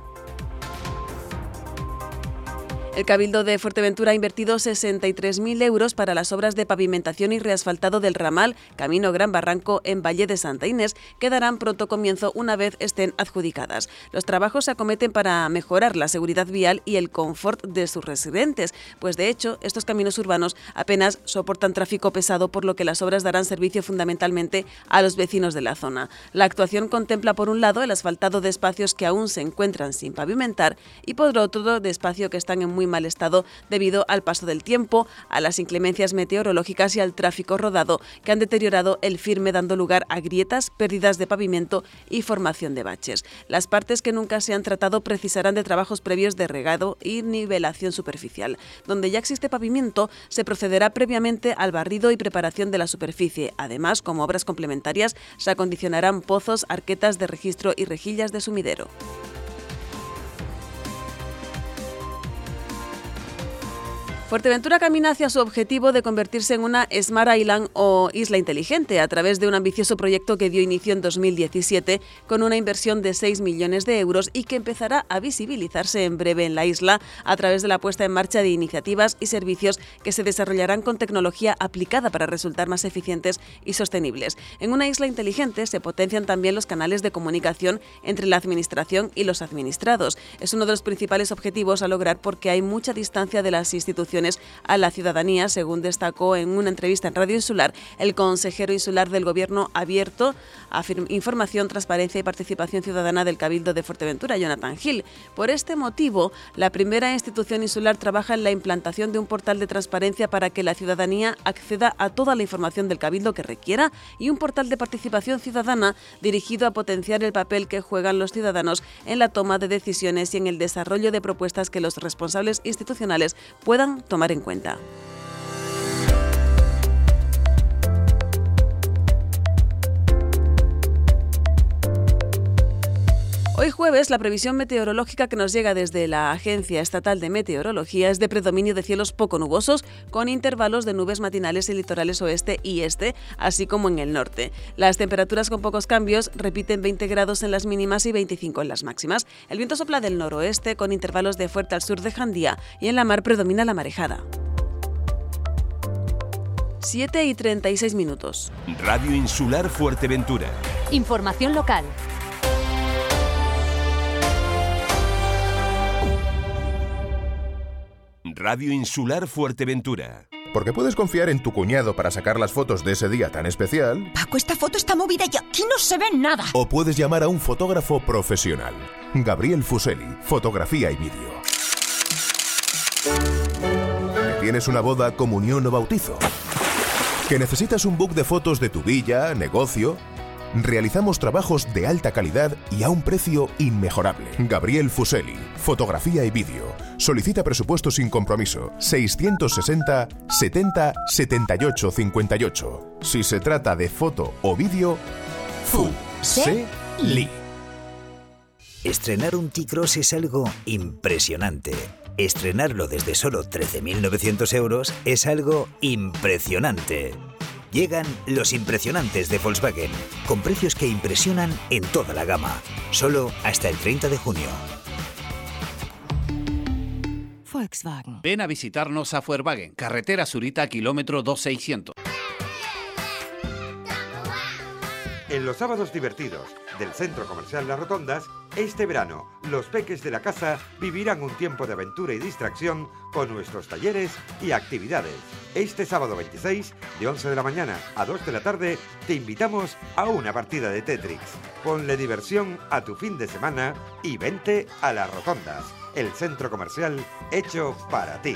Speaker 8: El Cabildo de Fuerteventura ha invertido 63.000 euros para las obras de pavimentación y reasfaltado del ramal Camino Gran Barranco en Valle de Santa Inés, que darán pronto comienzo una vez estén adjudicadas. Los trabajos se acometen para mejorar la seguridad vial y el confort de sus residentes, pues de hecho estos caminos urbanos apenas soportan tráfico pesado, por lo que las obras darán servicio fundamentalmente a los vecinos de la zona. La actuación contempla por un lado el asfaltado de espacios que aún se encuentran sin pavimentar y por otro de espacio que están en muy mal estado debido al paso del tiempo, a las inclemencias meteorológicas y al tráfico rodado que han deteriorado el firme dando lugar a grietas, pérdidas de pavimento y formación de baches. Las partes que nunca se han tratado precisarán de trabajos previos de regado y nivelación superficial. Donde ya existe pavimento, se procederá previamente al barrido y preparación de la superficie. Además, como obras complementarias, se acondicionarán pozos, arquetas de registro y rejillas de sumidero. Fuerteventura camina hacia su objetivo de convertirse en una Smart Island o isla inteligente a través de un ambicioso proyecto que dio inicio en 2017 con una inversión de 6 millones de euros y que empezará a visibilizarse en breve en la isla a través de la puesta en marcha de iniciativas y servicios que se desarrollarán con tecnología aplicada para resultar más eficientes y sostenibles. En una isla inteligente se potencian también los canales de comunicación entre la administración y los administrados. Es uno de los principales objetivos a lograr porque hay mucha distancia de las instituciones a la ciudadanía, según destacó en una entrevista en Radio Insular el consejero insular del Gobierno abierto a información, transparencia y participación ciudadana del Cabildo de Fuerteventura, Jonathan Gil. Por este motivo, la primera institución insular trabaja en la implantación de un portal de transparencia para que la ciudadanía acceda a toda la información del Cabildo que requiera y un portal de participación ciudadana dirigido a potenciar el papel que juegan los ciudadanos en la toma de decisiones y en el desarrollo de propuestas que los responsables institucionales puedan tomar en cuenta. Hoy jueves, la previsión meteorológica que nos llega desde la Agencia Estatal de Meteorología es de predominio de cielos poco nubosos, con intervalos de nubes matinales en litorales oeste y este, así como en el norte. Las temperaturas con pocos cambios repiten 20 grados en las mínimas y 25 en las máximas. El viento sopla del noroeste, con intervalos de fuerte al sur de Jandía, y en la mar predomina la marejada. 7 y 36 minutos.
Speaker 25: Radio Insular Fuerteventura.
Speaker 4: Información local.
Speaker 25: Radio Insular Fuerteventura.
Speaker 7: Porque puedes confiar en tu cuñado para sacar las fotos de ese día tan especial.
Speaker 6: Paco, esta foto está movida y aquí no se ve nada.
Speaker 7: O puedes llamar a un fotógrafo profesional. Gabriel Fuseli, fotografía y vídeo. ¿Tienes una boda, comunión o bautizo? ¿Que necesitas un book de fotos de tu villa, negocio? Realizamos trabajos de alta calidad y a un precio inmejorable. Gabriel Fuseli, fotografía y vídeo. Solicita presupuesto sin compromiso. 660 70 78 58. Si se trata de foto o vídeo, Fuseli.
Speaker 32: Estrenar un T-Cross es algo impresionante. Estrenarlo desde solo 13.900 euros es algo impresionante. Llegan los impresionantes de Volkswagen, con precios que impresionan en toda la gama, solo hasta el 30 de junio.
Speaker 35: Volkswagen. Ven a visitarnos a Volkswagen, carretera Surita, kilómetro 2600.
Speaker 36: En los sábados divertidos del Centro Comercial Las Rotondas, este verano, los peques de la casa vivirán un tiempo de aventura y distracción con nuestros talleres y actividades. Este sábado 26, de 11 de la mañana a 2 de la tarde, te invitamos a una partida de Tetrix. Ponle diversión a tu fin de semana y vente a Las Rotondas, el centro comercial hecho para ti.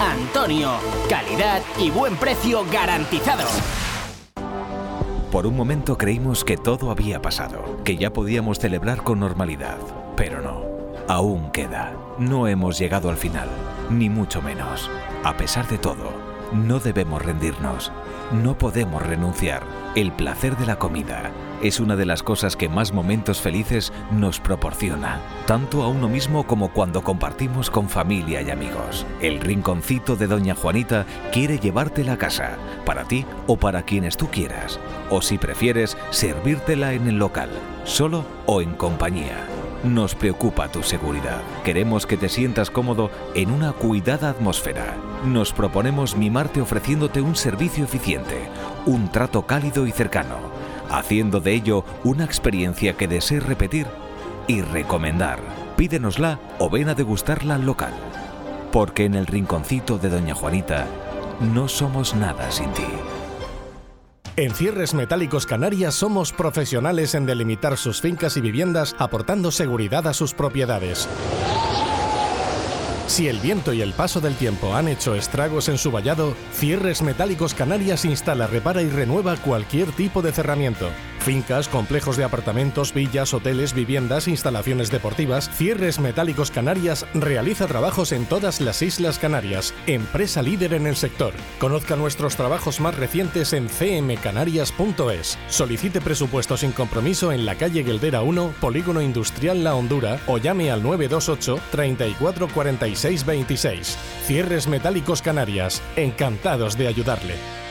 Speaker 37: Antonio. Calidad y buen precio garantizado.
Speaker 2: Por un momento creímos que todo había pasado, que ya podíamos celebrar con normalidad, pero no. Aún queda. No hemos llegado al final, ni mucho menos. A pesar de todo, no debemos rendirnos. No podemos renunciar. El placer de la comida es una de las cosas que más momentos felices nos proporciona, tanto a uno mismo como cuando compartimos con familia y amigos. El rinconcito de Doña Juanita quiere llevártela a casa, para ti o para quienes tú quieras, o si prefieres, servírtela en el local, solo o en compañía. Nos preocupa tu seguridad. Queremos que te sientas cómodo en una cuidada atmósfera. Nos proponemos mimarte ofreciéndote un servicio eficiente, un trato cálido y cercano, haciendo de ello una experiencia que desees repetir y recomendar. Pídenosla o ven a degustarla al local. Porque en el rinconcito de Doña Juanita no somos nada sin ti.
Speaker 38: En Cierres Metálicos Canarias somos profesionales en delimitar sus fincas y viviendas aportando seguridad a sus propiedades. Si el viento y el paso del tiempo han hecho estragos en su vallado, Cierres Metálicos Canarias instala, repara y renueva cualquier tipo de cerramiento. Fincas, complejos de apartamentos, villas, hoteles, viviendas, instalaciones deportivas, Cierres Metálicos Canarias realiza trabajos en todas las Islas Canarias, empresa líder en el sector. Conozca nuestros trabajos más recientes en cmcanarias.es. Solicite presupuesto sin compromiso en la calle Gueldera 1, Polígono Industrial La Hondura o llame al 928 34 46 26. Cierres Metálicos Canarias, encantados de ayudarle.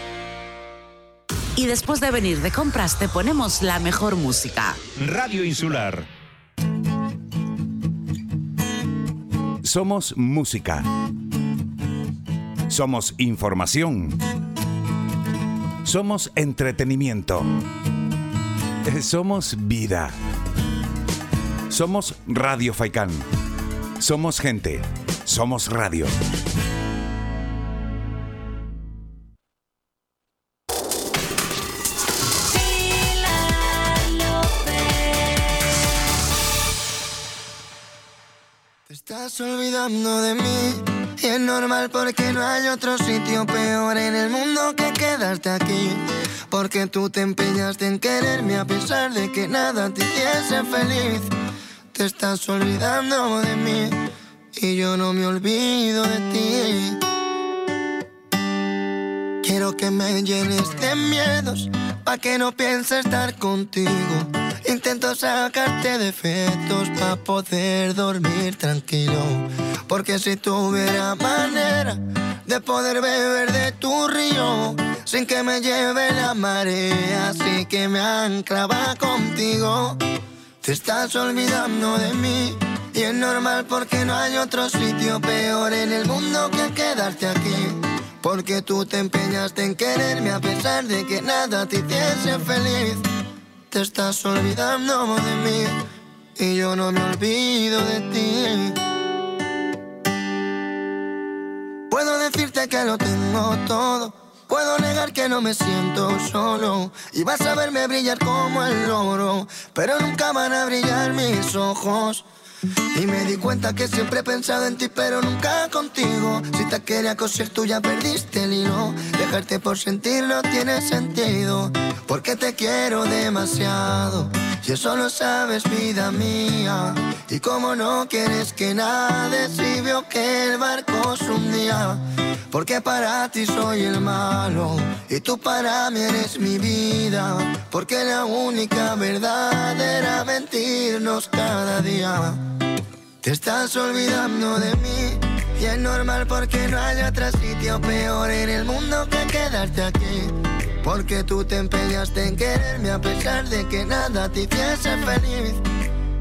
Speaker 1: Y después de venir de compras te ponemos la mejor música.
Speaker 13: Radio Insular. Somos música. Somos información. Somos entretenimiento. Somos vida. Somos Radio Faikán. Somos gente. Somos radio.
Speaker 39: Olvidando de mí y es normal porque no hay otro sitio peor en el mundo que quedarte aquí. Porque tú te empeñaste en quererme a pesar de que nada te hiciese feliz. Te estás olvidando de mí y yo no me olvido de ti. Quiero que me llenes de miedos pa' que no piense estar contigo. Intento sacarte defectos pa' poder dormir tranquilo. Porque si tuviera manera de poder beber de tu río sin que me lleve la marea, así que me anclaba contigo. Te estás olvidando de mí y es normal porque no hay otro sitio peor en el mundo que quedarte aquí. Porque tú te empeñaste en quererme a pesar de que nada te hiciese feliz. Te estás olvidando de mí y yo no me olvido de ti. Puedo decirte que lo tengo todo. Puedo negar que no me siento solo y vas a verme brillar como el oro, pero nunca van a brillar mis ojos. Y me di cuenta que siempre he pensado en ti, pero nunca contigo. Si te quería coser, tú ya perdiste el hilo. Dejarte por sentir no tiene sentido, porque te quiero demasiado. Y eso lo sabes, vida mía. Y como no quieres que nade, si veo que el barco se hundía. Porque para ti soy el malo y tú para mí eres mi vida. Porque la única verdad era mentirnos cada día. Te estás olvidando de mí y es normal porque no hay otro sitio peor en el mundo que quedarte aquí. Porque tú te empeñaste en quererme a pesar de que nada te hiciese feliz.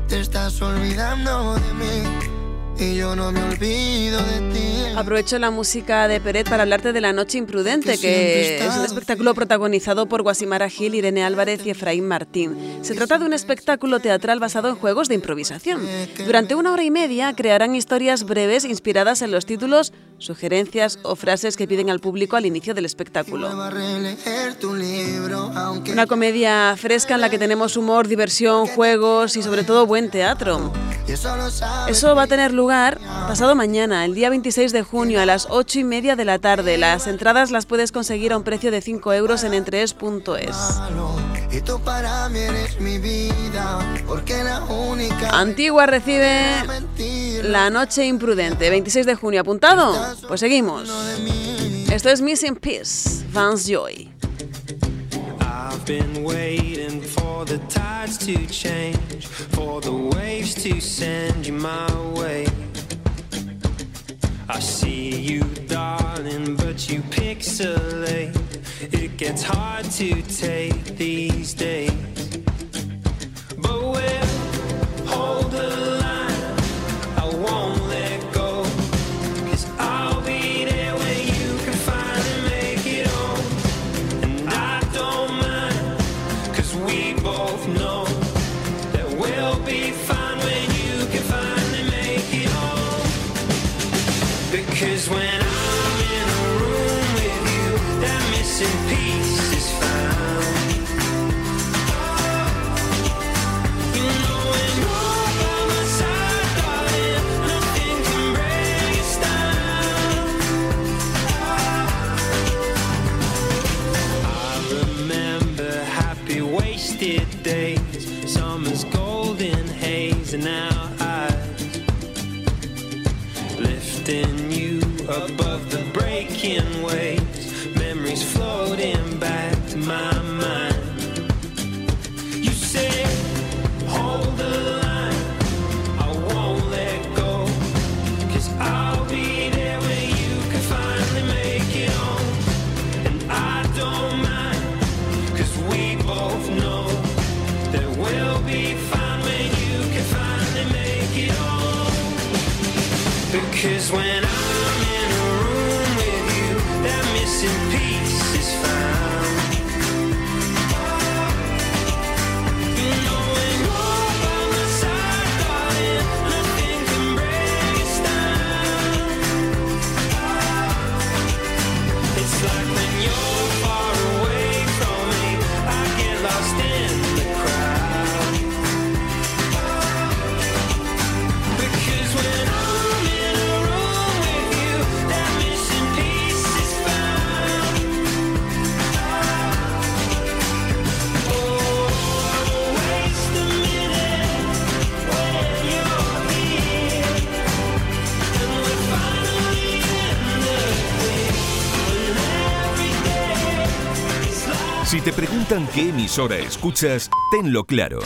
Speaker 39: Te estás olvidando de mí y yo no me olvido de ti.
Speaker 8: Aprovecho la música de Peret para hablarte de La Noche Imprudente,
Speaker 39: Que
Speaker 8: es un espectáculo protagonizado por Guasimara Gil, Irene Álvarez y Efraín Martín. Se trata de un espectáculo teatral basado en juegos de improvisación. Durante una hora y media crearán historias breves inspiradas en los títulos, sugerencias o frases que piden al público al inicio del espectáculo. Una comedia fresca en la que tenemos humor, diversión, juegos y sobre todo buen teatro.
Speaker 39: Eso
Speaker 8: va a tener lugar pasado mañana, el día 26 de junio, a las 8 y media de la tarde. Las entradas las puedes conseguir a un precio de 5 euros en entrees.es. Antigua recibe La Noche Imprudente, 26 de junio. ¿Apuntado? Pues seguimos. Esto es Missing Piece, Vance Joy.
Speaker 40: For the tides to change, for the waves to send you my way. I see you, darling, but you pixelate. It gets hard to take these days.
Speaker 15: Qué emisora escuchas, tenlo claro.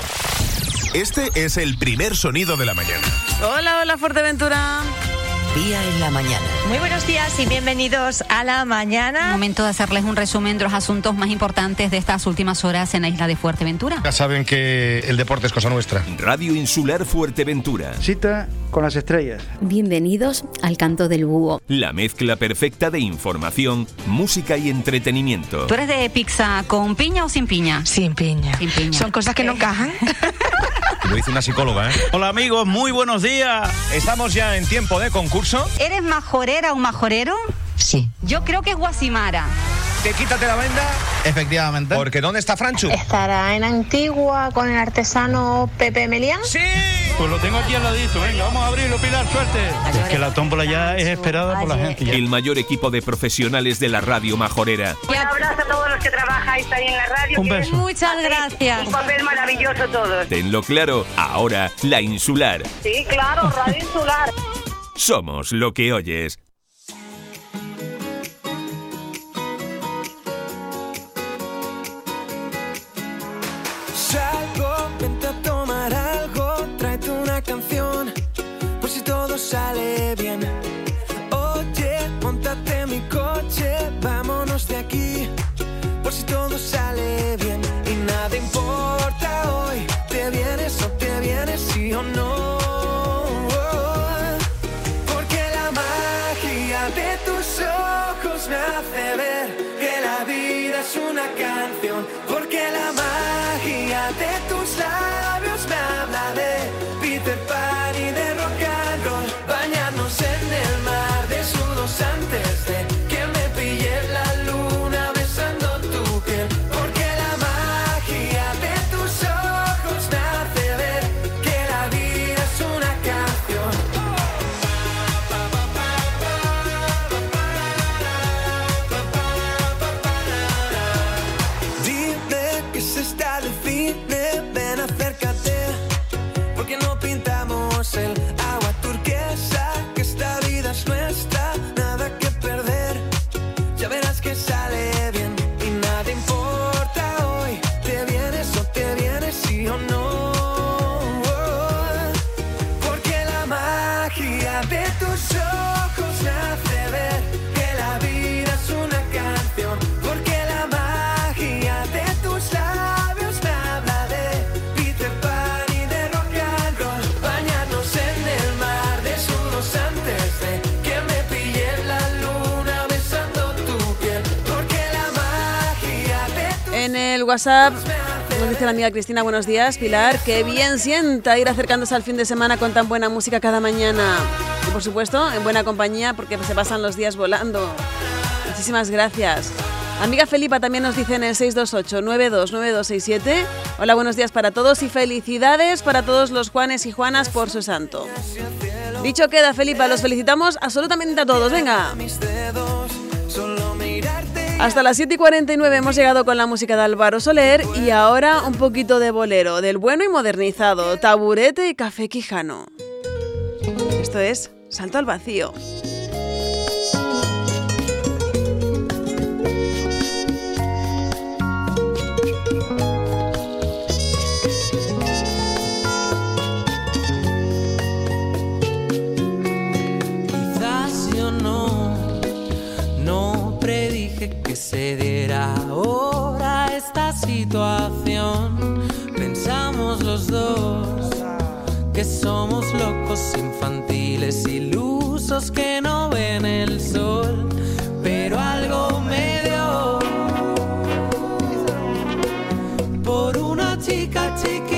Speaker 7: Este es el primer sonido de la mañana.
Speaker 8: Hola, hola, Fuerteventura.
Speaker 41: Día en la mañana.
Speaker 6: Muy buenos días y bienvenidos a la mañana.
Speaker 5: Momento de hacerles un resumen de los asuntos más importantes de estas últimas horas en la isla de Fuerteventura.
Speaker 42: Ya saben que el deporte es cosa nuestra.
Speaker 15: Radio Insular Fuerteventura.
Speaker 42: Cita con las estrellas.
Speaker 4: Bienvenidos al canto del búho.
Speaker 15: La mezcla perfecta de información, música y entretenimiento.
Speaker 5: ¿Tú eres de pizza con piña o sin piña?
Speaker 6: Sin piña.
Speaker 5: Sin piña.
Speaker 6: Son cosas que no encajan.
Speaker 42: Lo dice una psicóloga, ¿eh?
Speaker 43: Hola amigos, muy buenos días. Estamos ya en tiempo de concurso.
Speaker 5: ¿Eres majorera o majorero?
Speaker 6: Sí.
Speaker 5: Yo creo que es Guasimara.
Speaker 43: ¿Te quítate la venda?
Speaker 42: Efectivamente.
Speaker 43: Porque ¿dónde está Franchu?
Speaker 44: ¿Estará en Antigua con el artesano Pepe Melián?
Speaker 43: ¡Sí!
Speaker 42: Pues lo tengo aquí al ladito, venga, vamos a abrirlo, Pilar, suerte. Es que la tómbola ya es esperada por la gente. ya.
Speaker 15: El mayor equipo de profesionales de la radio majorera.
Speaker 45: Un abrazo a todos los que trabajáis ahí en la radio.
Speaker 42: Un beso.
Speaker 5: Muchas gracias.
Speaker 45: Un papel maravilloso todos.
Speaker 15: Tenlo claro, ahora la insular.
Speaker 45: Sí, claro, Radio Insular.
Speaker 15: Somos lo que oyes.
Speaker 8: WhatsApp nos dice la amiga Cristina, buenos días, Pilar, que bien sienta ir acercándose al fin de semana con tan buena música cada mañana. Y por supuesto, en buena compañía porque se pasan los días volando. Muchísimas gracias. Amiga Felipa también nos dice en el 628-929267. Hola, buenos días para todos y felicidades para todos los Juanes y Juanas por su santo. Dicho queda, Felipa, los felicitamos absolutamente a todos. Venga. Hasta las 7 y 49 hemos llegado con la música de Álvaro Soler y ahora un poquito de bolero, del bueno y modernizado, taburete y café quijano. Esto es Salto al vacío.
Speaker 42: Se diera ahora esta situación. Pensamos los dos que somos locos infantiles, ilusos que no ven el sol, pero algo me dio por una chica chiquitita,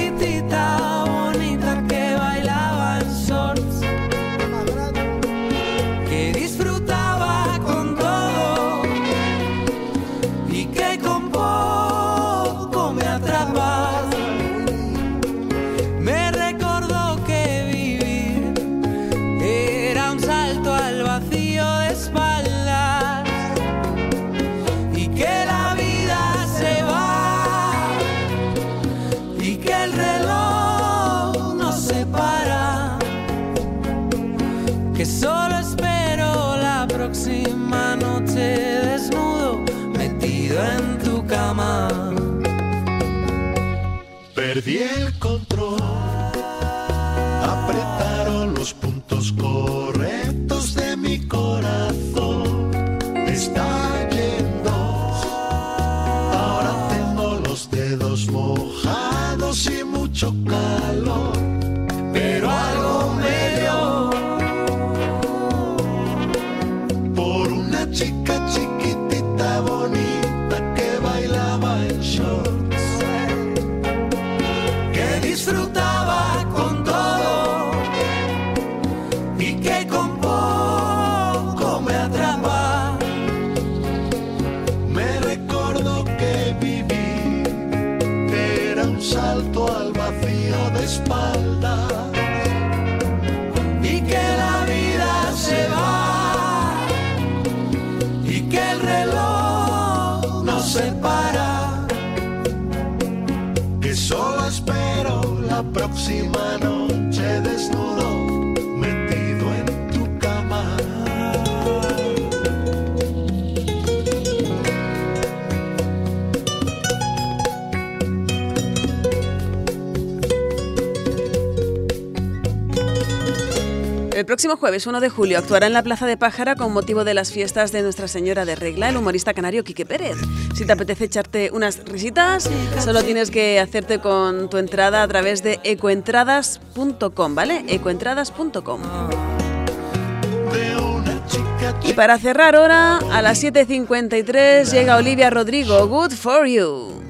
Speaker 8: próximo jueves 1 de julio actuará en la Plaza de Pájara con motivo de las fiestas de Nuestra Señora de Regla el humorista canario Quique Pérez. Si te apetece echarte unas risitas, solo tienes que hacerte con tu entrada a través de ecoentradas.com, ¿vale? ecoentradas.com. Y para cerrar ahora, a las 7.53 llega Olivia Rodrigo, Good for You.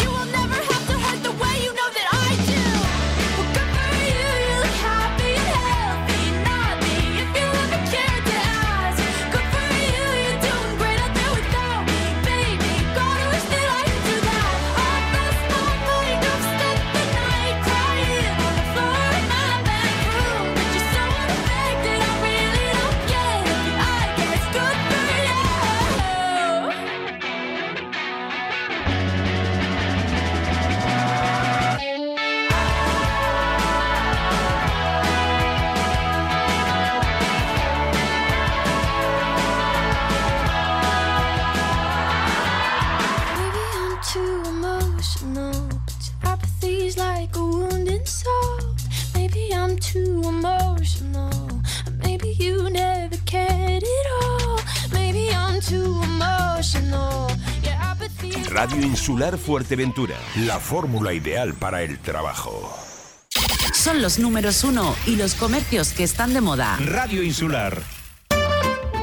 Speaker 25: Radio Insular Fuerteventura.
Speaker 13: La fórmula ideal para el trabajo.
Speaker 1: Son los números uno y los comercios que están de moda.
Speaker 46: Radio Insular.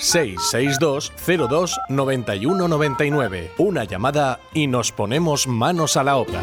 Speaker 38: 662 02 91 99. Una llamada y nos ponemos manos a la obra.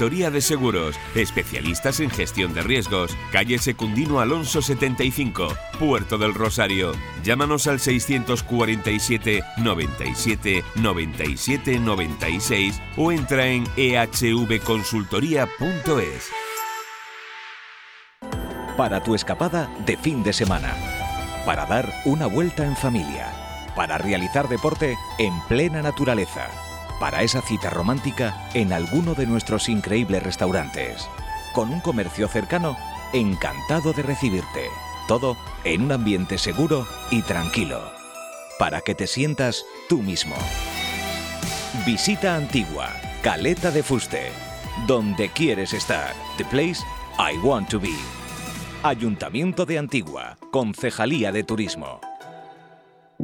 Speaker 25: Consultoría de Seguros, especialistas en gestión de riesgos. Calle Secundino Alonso 75, Puerto del Rosario. Llámanos al 647 97 97 96 o entra en ehvconsultoría.es.
Speaker 47: Para tu escapada de fin de semana. Para dar una vuelta en familia. Para realizar deporte en plena naturaleza para esa cita romántica en alguno de nuestros increíbles restaurantes. Con un comercio cercano, encantado de recibirte. Todo en un ambiente seguro y tranquilo. Para que te sientas tú mismo. Visita Antigua, Caleta de Fuste. Donde quieres estar. The place I want to be. Ayuntamiento de Antigua, Concejalía de Turismo.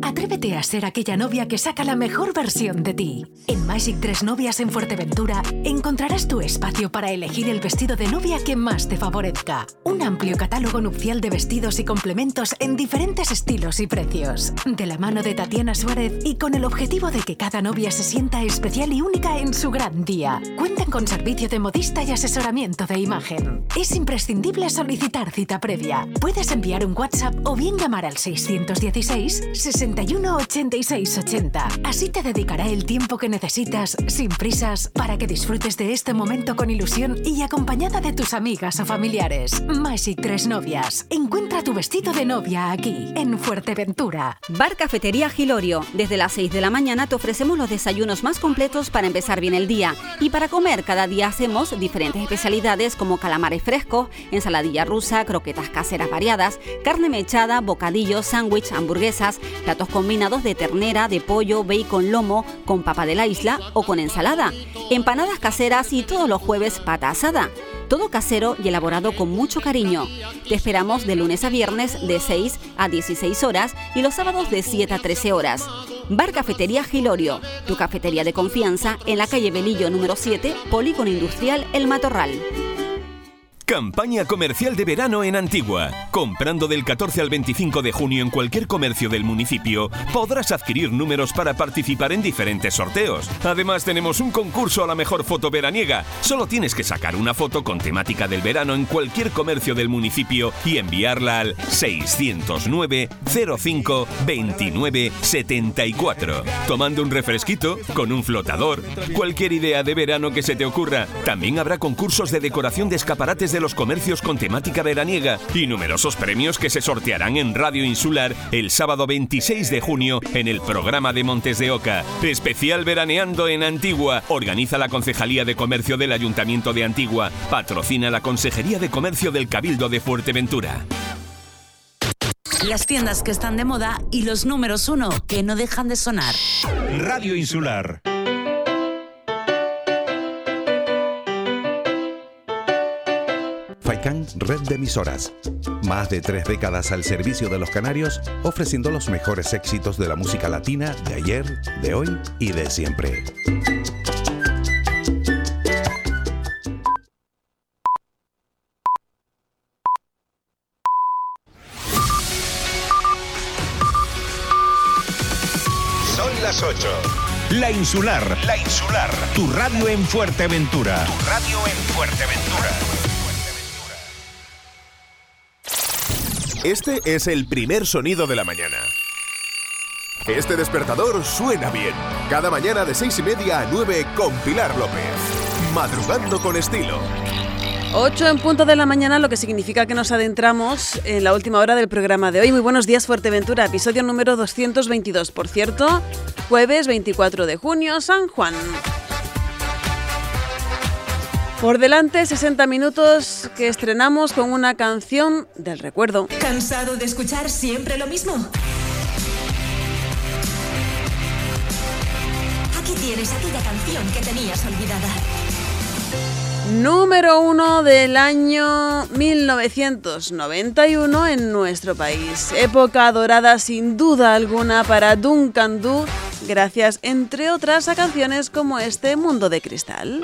Speaker 23: Atrévete a ser aquella novia que saca la mejor versión de ti. En Magic Tres Novias en Fuerteventura encontrarás tu espacio para elegir el vestido de novia que más te favorezca. Un amplio catálogo nupcial de vestidos y complementos en diferentes estilos y precios. De la mano de Tatiana Suárez y con el objetivo de que cada novia se sienta especial y única en su gran día. Cuentan con servicio de modista y asesoramiento de imagen. Es imprescindible solicitar cita previa. Puedes enviar un WhatsApp o bien llamar al 616 60 61 86 80. Así te dedicará el tiempo que necesitas, sin prisas, para que disfrutes de este momento con ilusión y acompañada de tus amigas o familiares. Magic Tres Novias. Encuentra tu vestido de novia aquí, en Fuerteventura.
Speaker 5: Bar Cafetería Gilorio. Desde las 6 de la mañana te ofrecemos los desayunos más completos para empezar bien el día. Y para comer, cada día hacemos diferentes especialidades como calamares frescos, ensaladilla rusa, croquetas caseras variadas, carne mechada, bocadillos, sándwich, hamburguesas, combinados de ternera, de pollo, bacon, lomo, con papa de la isla o con ensalada, empanadas caseras y todos los jueves pata asada. Todo casero y elaborado con mucho cariño. Te esperamos de lunes a viernes de 6 a 16 horas y los sábados de 7 a 13 horas. Bar Cafetería Gilorio, tu cafetería de confianza en la calle Belillo número 7, Polígono Industrial El Matorral.
Speaker 25: Campaña comercial de verano en Antigua. Comprando del 14 al 25 de junio en cualquier comercio del municipio, podrás adquirir números para participar en diferentes sorteos. Además, tenemos un concurso a la mejor foto veraniega. Solo tienes que sacar una foto con temática del verano en cualquier comercio del municipio y enviarla al 609 05 29 74. Tomando un refresquito, con un flotador, cualquier idea de verano que se te ocurra. También habrá concursos de decoración de escaparates de los comercios con temática veraniega y numerosos premios que se sortearán en Radio Insular el sábado 26 de junio en el programa de Montes de Oca. Especial Veraneando en Antigua. Organiza la Concejalía de Comercio del Ayuntamiento de Antigua. Patrocina la Consejería de Comercio del Cabildo de Fuerteventura.
Speaker 1: Las tiendas que están de moda y los números uno que no dejan de sonar.
Speaker 13: Radio Insular.
Speaker 43: Red de Emisoras. Más de tres décadas al servicio de los canarios, ofreciendo los mejores éxitos de la música latina de ayer, de hoy y de siempre.
Speaker 13: Son las 8. La Insular. La Insular. Tu radio en Fuerteventura. Tu radio en Fuerteventura.
Speaker 7: Este es el primer sonido de la mañana. Este despertador suena bien. Cada mañana de seis y media a 9 con Pilar López. Madrugando con estilo.
Speaker 8: 8 en punto de la mañana, lo que significa que nos adentramos en la última hora del programa de hoy. Muy buenos días, Fuerteventura, episodio número 222, por cierto, jueves 24 de junio, San Juan. Por delante, 60 minutos que estrenamos con una canción del recuerdo.
Speaker 6: ¿Cansado de escuchar siempre lo mismo? Aquí tienes aquella canción que tenías olvidada.
Speaker 8: Número uno del año 1991 en nuestro país. Época dorada sin duda alguna para Duncan Du, gracias entre otras a canciones como este Mundo de Cristal.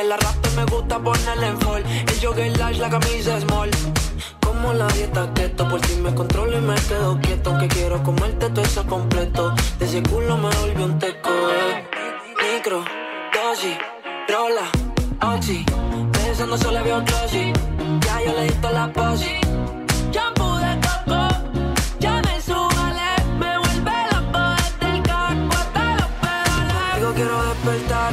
Speaker 15: Cole. La rap me gusta ponerle en fall. El jogger large, la camisa small. Como la dieta keto, por si me controlo y me quedo quieto. Que quiero comerte todo eso completo. De ese culo me volvió un teco, eh. Micro, dosis, rola, oxi. Pensando solo veo glossy. Ya yo le di toda la posi. Shampoo de coco, despertar,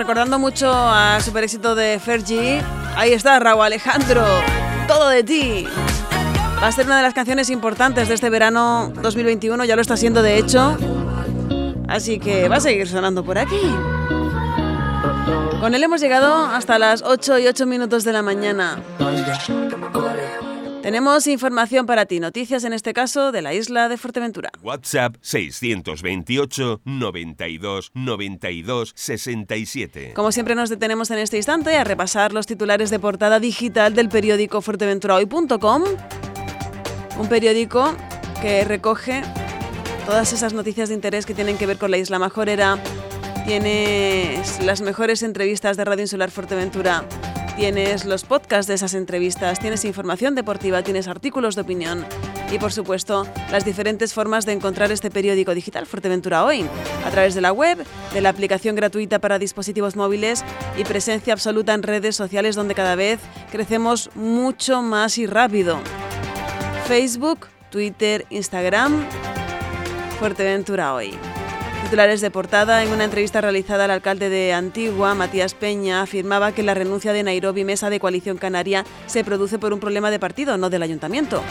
Speaker 8: recordando mucho a super éxito de Fergie, ahí está Raúl Alejandro, todo de ti. Va a ser una de las canciones importantes de este verano 2021, ya lo está siendo de hecho. Así que va a seguir sonando por aquí. Con él hemos llegado hasta las 8 y 8 minutos de la mañana. Tenemos información para ti, noticias en este caso de la isla de Fuerteventura.
Speaker 25: WhatsApp 628 92 92 67.
Speaker 8: Como siempre nos detenemos en este instante a repasar los titulares de portada digital del periódico fuerteventurahoy.com, un periódico que recoge todas esas noticias de interés que tienen que ver con la isla majorera. Tienes las mejores entrevistas de Radio Insular Fuerteventura, tienes los podcasts de esas entrevistas, tienes información deportiva, tienes artículos de opinión y por supuesto las diferentes formas de encontrar este periódico digital Fuerteventura Hoy, a través de la web, de la aplicación gratuita para dispositivos móviles y presencia absoluta en redes sociales donde cada vez crecemos mucho más y rápido. Facebook, Twitter, Instagram, Fuerteventura Hoy. De portada, en una entrevista realizada al alcalde de Antigua, Matías Peña, afirmaba que la renuncia de Nairobi Mesa de Coalición Canaria se produce por un problema de partido, no del ayuntamiento.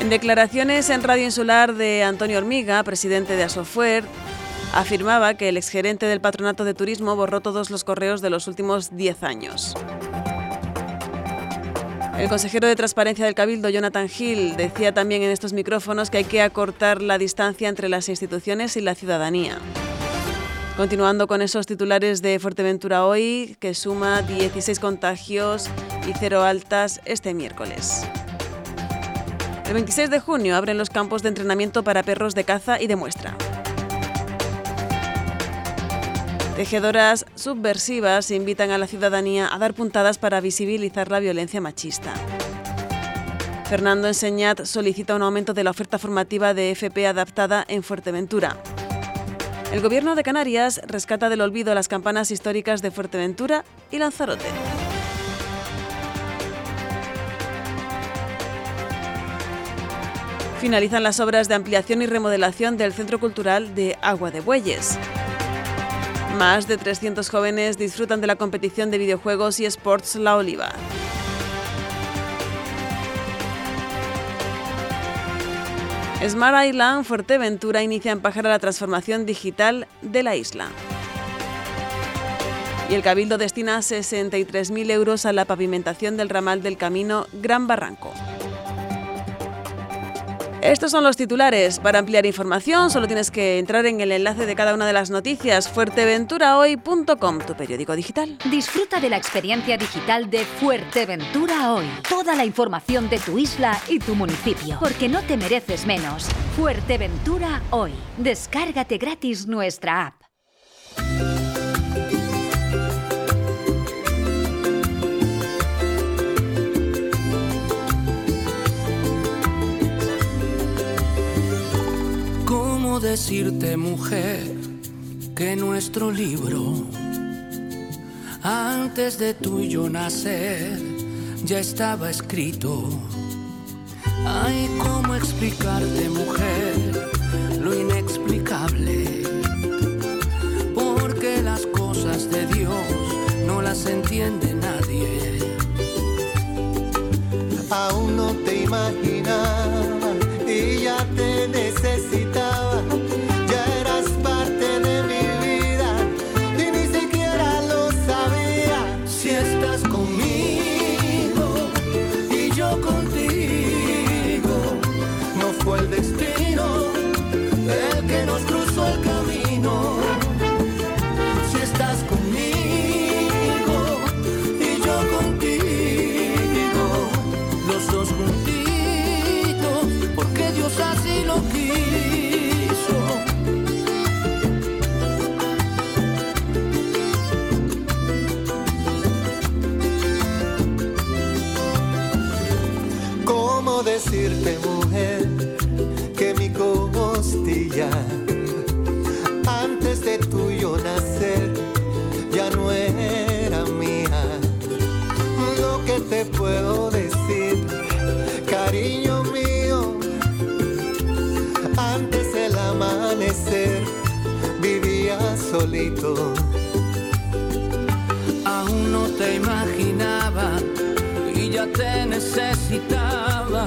Speaker 8: En declaraciones en Radio Insular de Antonio Hormiga, presidente de Asofuer, afirmaba que el exgerente del Patronato de Turismo borró todos los correos de los últimos 10 años. El consejero de Transparencia del Cabildo, Jonathan Hill, decía también en estos micrófonos que hay que acortar la distancia entre las instituciones y la ciudadanía. Continuando con esos titulares de Fuerteventura hoy, que suma 16 contagios y cero altas este miércoles. El 26 de junio abren los campos de entrenamiento para perros de caza y de muestra. Tejedoras subversivas invitan a la ciudadanía a dar puntadas para visibilizar la violencia machista. Fernando Enseñat solicita un aumento de la oferta formativa de FP adaptada en Fuerteventura. El gobierno de Canarias rescata del olvido las campanas históricas de Fuerteventura y Lanzarote. Finalizan las obras de ampliación y remodelación del Centro Cultural de Agua de Bueyes. Más de 300 jóvenes disfrutan de la competición de videojuegos y sports La Oliva. Smart Island Fuerteventura inicia en Pájara la transformación digital de la isla. Y el Cabildo destina 63.000 euros a la pavimentación del ramal del camino Gran Barranco. Estos son los titulares. Para ampliar información solo tienes que entrar en el enlace de cada una de las noticias fuerteventurahoy.com, tu periódico digital.
Speaker 31: Disfruta de la experiencia digital de Fuerteventura Hoy. Toda la información de tu isla y tu municipio, porque no te mereces menos. Fuerteventura Hoy. Descárgate gratis nuestra app.
Speaker 48: ¿Cómo decirte, mujer, que nuestro libro, antes de tú y yo nacer, ya estaba escrito? Ay, ¿cómo explicarte, mujer, lo inexplicable? Porque las cosas de Dios no las entiende nadie.
Speaker 15: Aún no te imaginaba te necesitaba.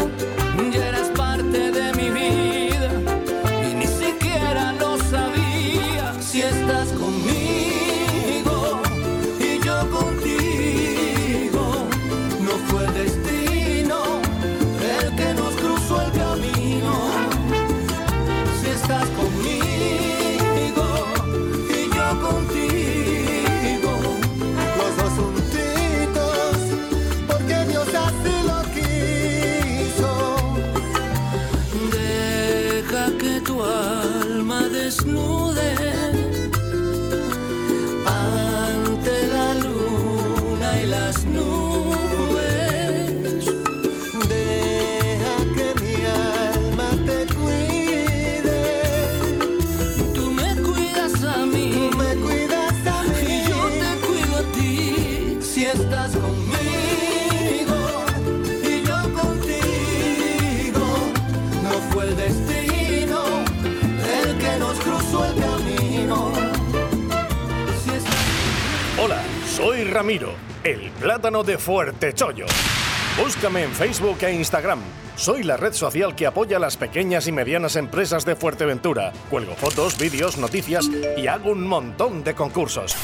Speaker 38: Ramiro, el plátano de Fuerte Chollo. Búscame en Facebook e Instagram. Soy la red social que apoya a las pequeñas y medianas empresas de Fuerteventura. Cuelgo fotos, vídeos, noticias y hago un montón de concursos.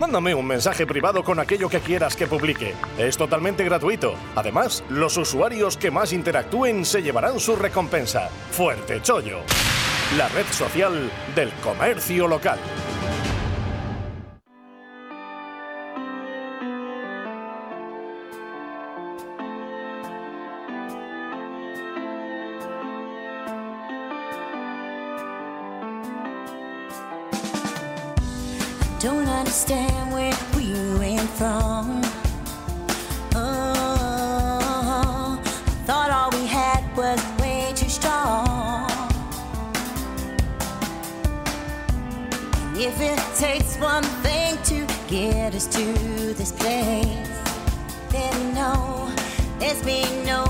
Speaker 38: Mándame un mensaje privado con aquello que quieras que publique. Es totalmente gratuito. Además, los usuarios que más interactúen se llevarán su recompensa. Fuerte Chollo, la red social del comercio local.
Speaker 49: Understand where we went from. Oh, thought all we had was way too strong. And if it takes one thing to get us to this place, then no, there's been no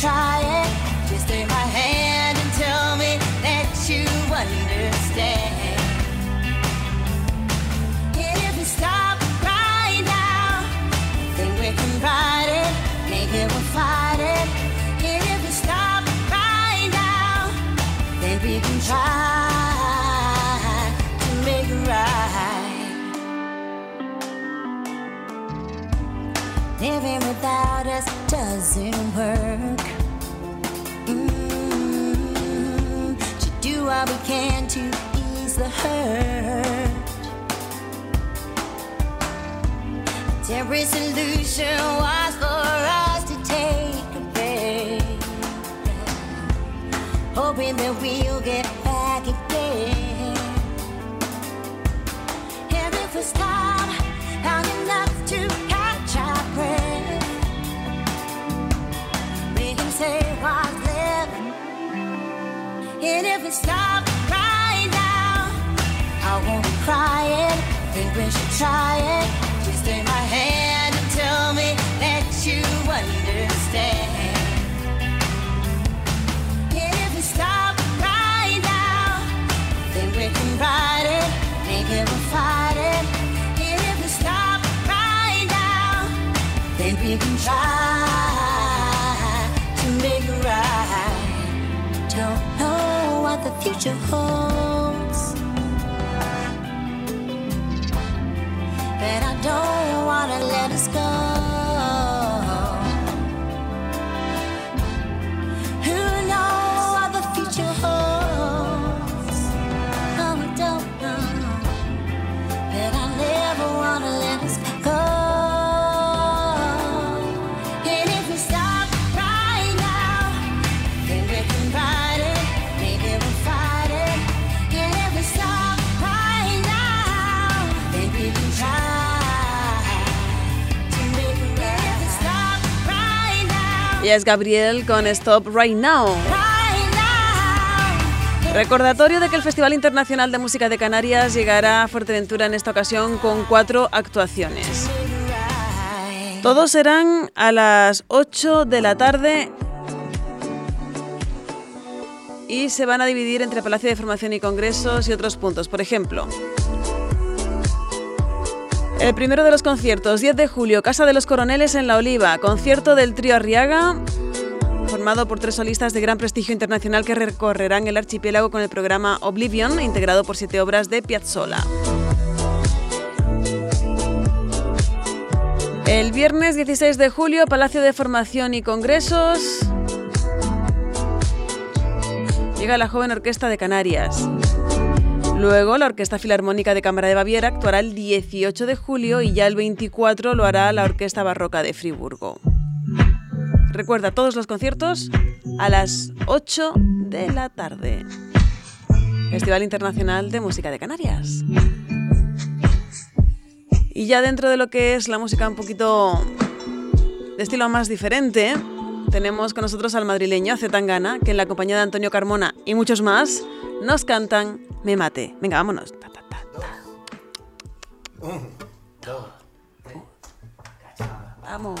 Speaker 49: try it. Just take my hand and tell me that you understand. And if you stop right now, then we can ride it. Maybe we'll fight it. And if you stop right now, then we can try to make it right. Living without us doesn't work. Every solution was for us to take a break, hoping that we'll get back again. And if we stop long enough to catch our breath, we can say what's left. And if we stop right now, I won't be crying. Think we should try it. Just take my we can try to make it right. Don't know what the future holds.
Speaker 8: Ya es Gabriel con Stop right now. Recordatorio de que el Festival Internacional de Música de Canarias llegará a Fuerteventura en esta ocasión con cuatro actuaciones. Todos serán a las 8 de la tarde y se van a dividir entre Palacio de Formación y Congresos y otros puntos. Por ejemplo, el primero de los conciertos, 10 de julio, Casa de los Coroneles en La Oliva, concierto del trío Arriaga, formado por tres solistas de gran prestigio internacional que recorrerán el archipiélago con el programa Oblivion, integrado por siete obras de Piazzolla. El viernes 16 de julio, Palacio de Formación y Congresos. Llega la joven Orquesta de Canarias. Luego, la Orquesta Filarmónica de Cámara de Baviera actuará el 18 de julio y ya el 24 lo hará la Orquesta Barroca de Friburgo. Recuerda todos los conciertos a las 8 de la tarde. Festival Internacional de Música de Canarias. Y ya dentro de lo que es la música un poquito de estilo más diferente, tenemos con nosotros al madrileño Zetangana, que en la compañía de Antonio Carmona y muchos más nos cantan Me Mate. Venga, vámonos. Ta, ta, ta, ta. Vamos.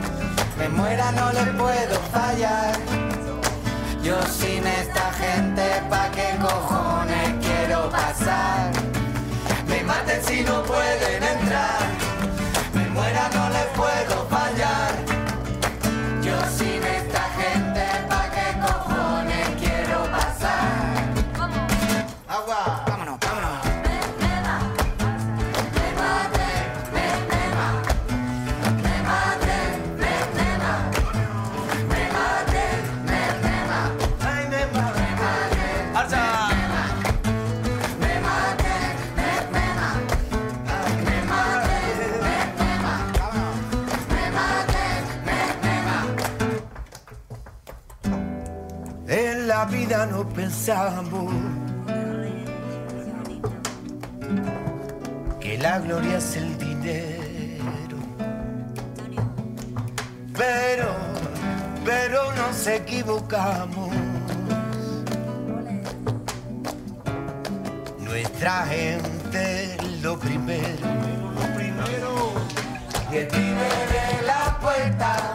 Speaker 50: Me muera, no les puedo fallar. Yo sin esta
Speaker 15: vida no pensamos que la gloria es el dinero. Pero, pero nos equivocamos. Nuestra gente lo primero. Lo primero. Y el de la puerta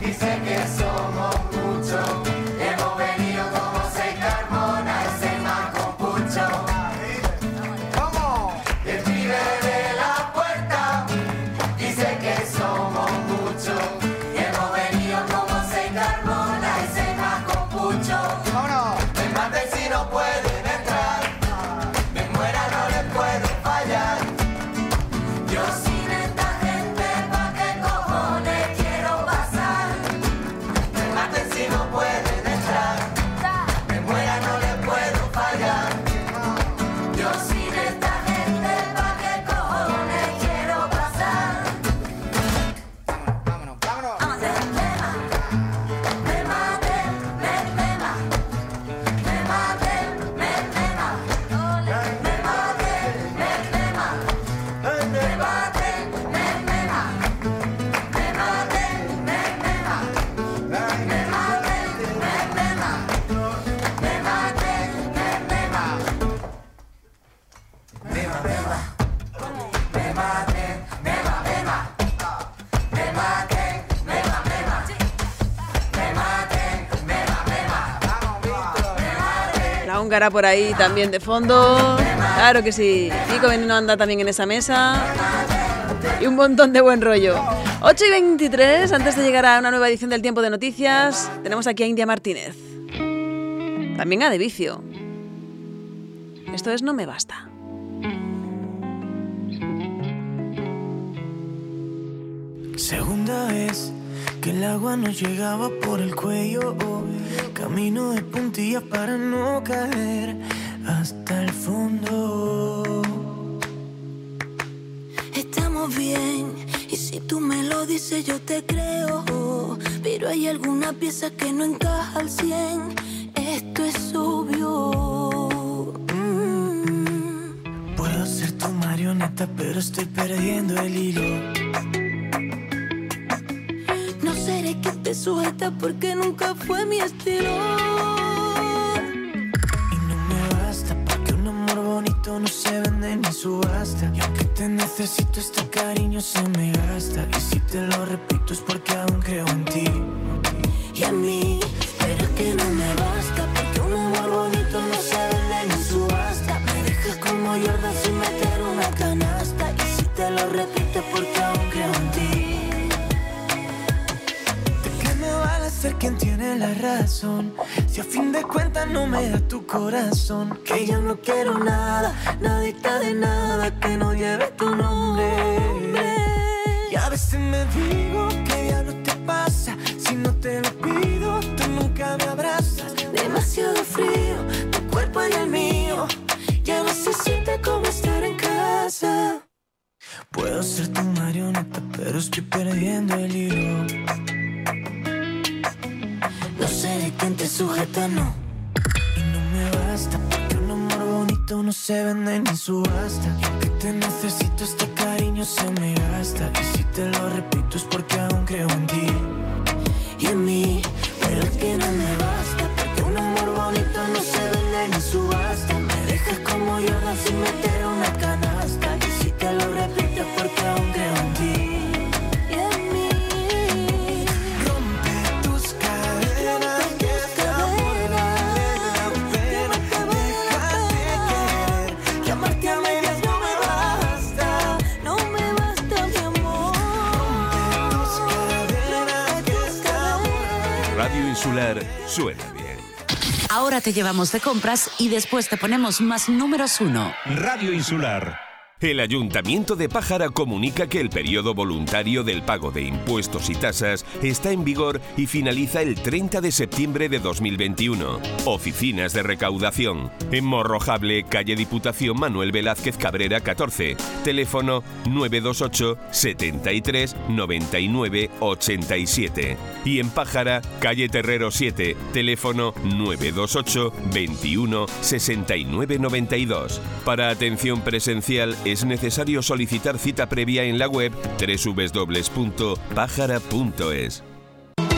Speaker 15: dice que somos muchos.
Speaker 8: Por ahí también de fondo. Claro que sí. Kiko Veneno anda también en esa mesa. Y un montón de buen rollo. 8 y 23, antes de llegar a una nueva edición del Tiempo de Noticias, tenemos aquí a India Martínez. También a De Vicio. Esto es No Me Basta.
Speaker 15: Segunda vez que el agua nos llegaba por el cuello. Camino de puntillas para no caer hasta el fondo.
Speaker 14: Estamos bien, y si tú me lo dices yo te creo. Pero hay alguna pieza que no encaja al 100, esto es obvio. Mm.
Speaker 15: Puedo ser tu marioneta, pero estoy perdiendo el hilo.
Speaker 14: No que te sujeta porque nunca fue mi estilo.
Speaker 15: Me basta porque un amor bonito no se vende ni subasta. Y aunque te necesito, este cariño se me gasta. Y si te lo repito es porque aún creo en ti.
Speaker 14: Y a mí, pero es que no me basta porque un amor bonito no se vende ni subasta. Me dejas como Jordan sin meter una canasta. Y si te lo repito es porque aún creo en ti.
Speaker 15: Ser quien tiene la razón? Si a fin de cuentas no me da tu corazón.
Speaker 14: Que yo no quiero nada, nadita de nada que no lleve tu nombre.
Speaker 15: Y a veces me digo que diablo te pasa. Si no te lo pido, tú nunca me abrazas.
Speaker 14: Demasiado frío, tu cuerpo y el mío. Ya no se siente como estar en casa.
Speaker 15: Puedo ser tu marioneta, pero estoy perdiendo el hilo.
Speaker 14: No seré quien te sujeta, no.
Speaker 15: Y no me basta porque un amor bonito no se vende ni subasta. Y aunque te necesito, este cariño se me gasta. Y si te lo repito es porque aún creo en ti.
Speaker 14: Y en mí, pero es que no me basta
Speaker 25: Suena bien.
Speaker 1: Ahora te llevamos de compras y después te ponemos más números uno.
Speaker 13: Radio Insular.
Speaker 25: El Ayuntamiento de Pájara comunica que el periodo voluntario del pago de impuestos y tasas está en vigor y finaliza el 30 de septiembre de 2021. Oficinas de recaudación. En Morrojable, calle Diputación Manuel Velázquez Cabrera 14. Teléfono 928 73 99 87. Y en Pájara, calle Terrero 7. Teléfono 928 21 69 92. Para atención presencial es necesario solicitar cita previa en la web www.pájara.es.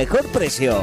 Speaker 51: mejor precio.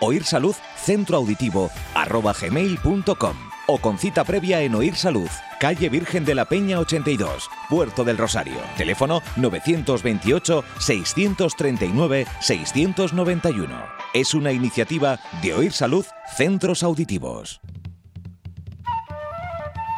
Speaker 2: Oír Salud Centro Auditivo arroba gmail.com o con cita previa en Oír Salud, calle Virgen de la Peña 82, Puerto del Rosario. Teléfono 928-639-691. Es una iniciativa de Oír Salud Centros Auditivos.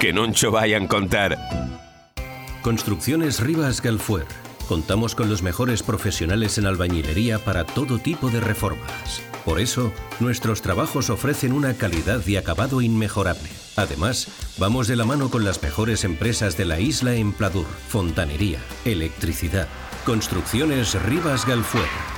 Speaker 25: que non cho vayan contar.
Speaker 52: Construcciones Rivas Galfuer. Contamos con los mejores profesionales en albañilería para todo tipo de reformas. Por eso, nuestros trabajos ofrecen una calidad y acabado inmejorable. Además, vamos de la mano con las mejores empresas de la isla en Pladur, fontanería, electricidad. Construcciones Rivas Galfuer.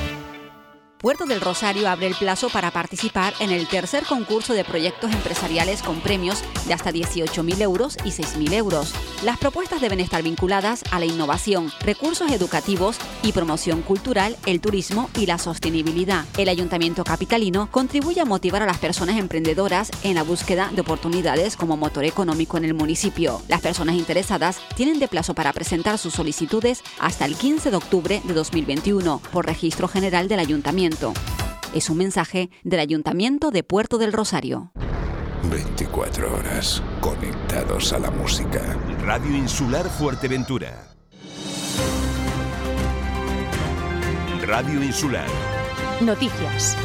Speaker 5: Puerto del Rosario abre el plazo para participar en el tercer concurso de proyectos empresariales con premios de hasta 18.000 euros y 6.000 euros. Las propuestas deben estar vinculadas a la innovación, recursos educativos y promoción cultural, el turismo y la sostenibilidad. El Ayuntamiento Capitalino contribuye a motivar a las personas emprendedoras en la búsqueda de oportunidades como motor económico en el municipio. Las personas interesadas tienen de plazo para presentar sus solicitudes hasta el 15 de octubre de 2021 por registro general del Ayuntamiento. Es un mensaje del Ayuntamiento de Puerto del Rosario.
Speaker 53: 24 horas conectados a la música.
Speaker 25: Radio Insular Fuerteventura. Radio Insular.
Speaker 8: Noticias.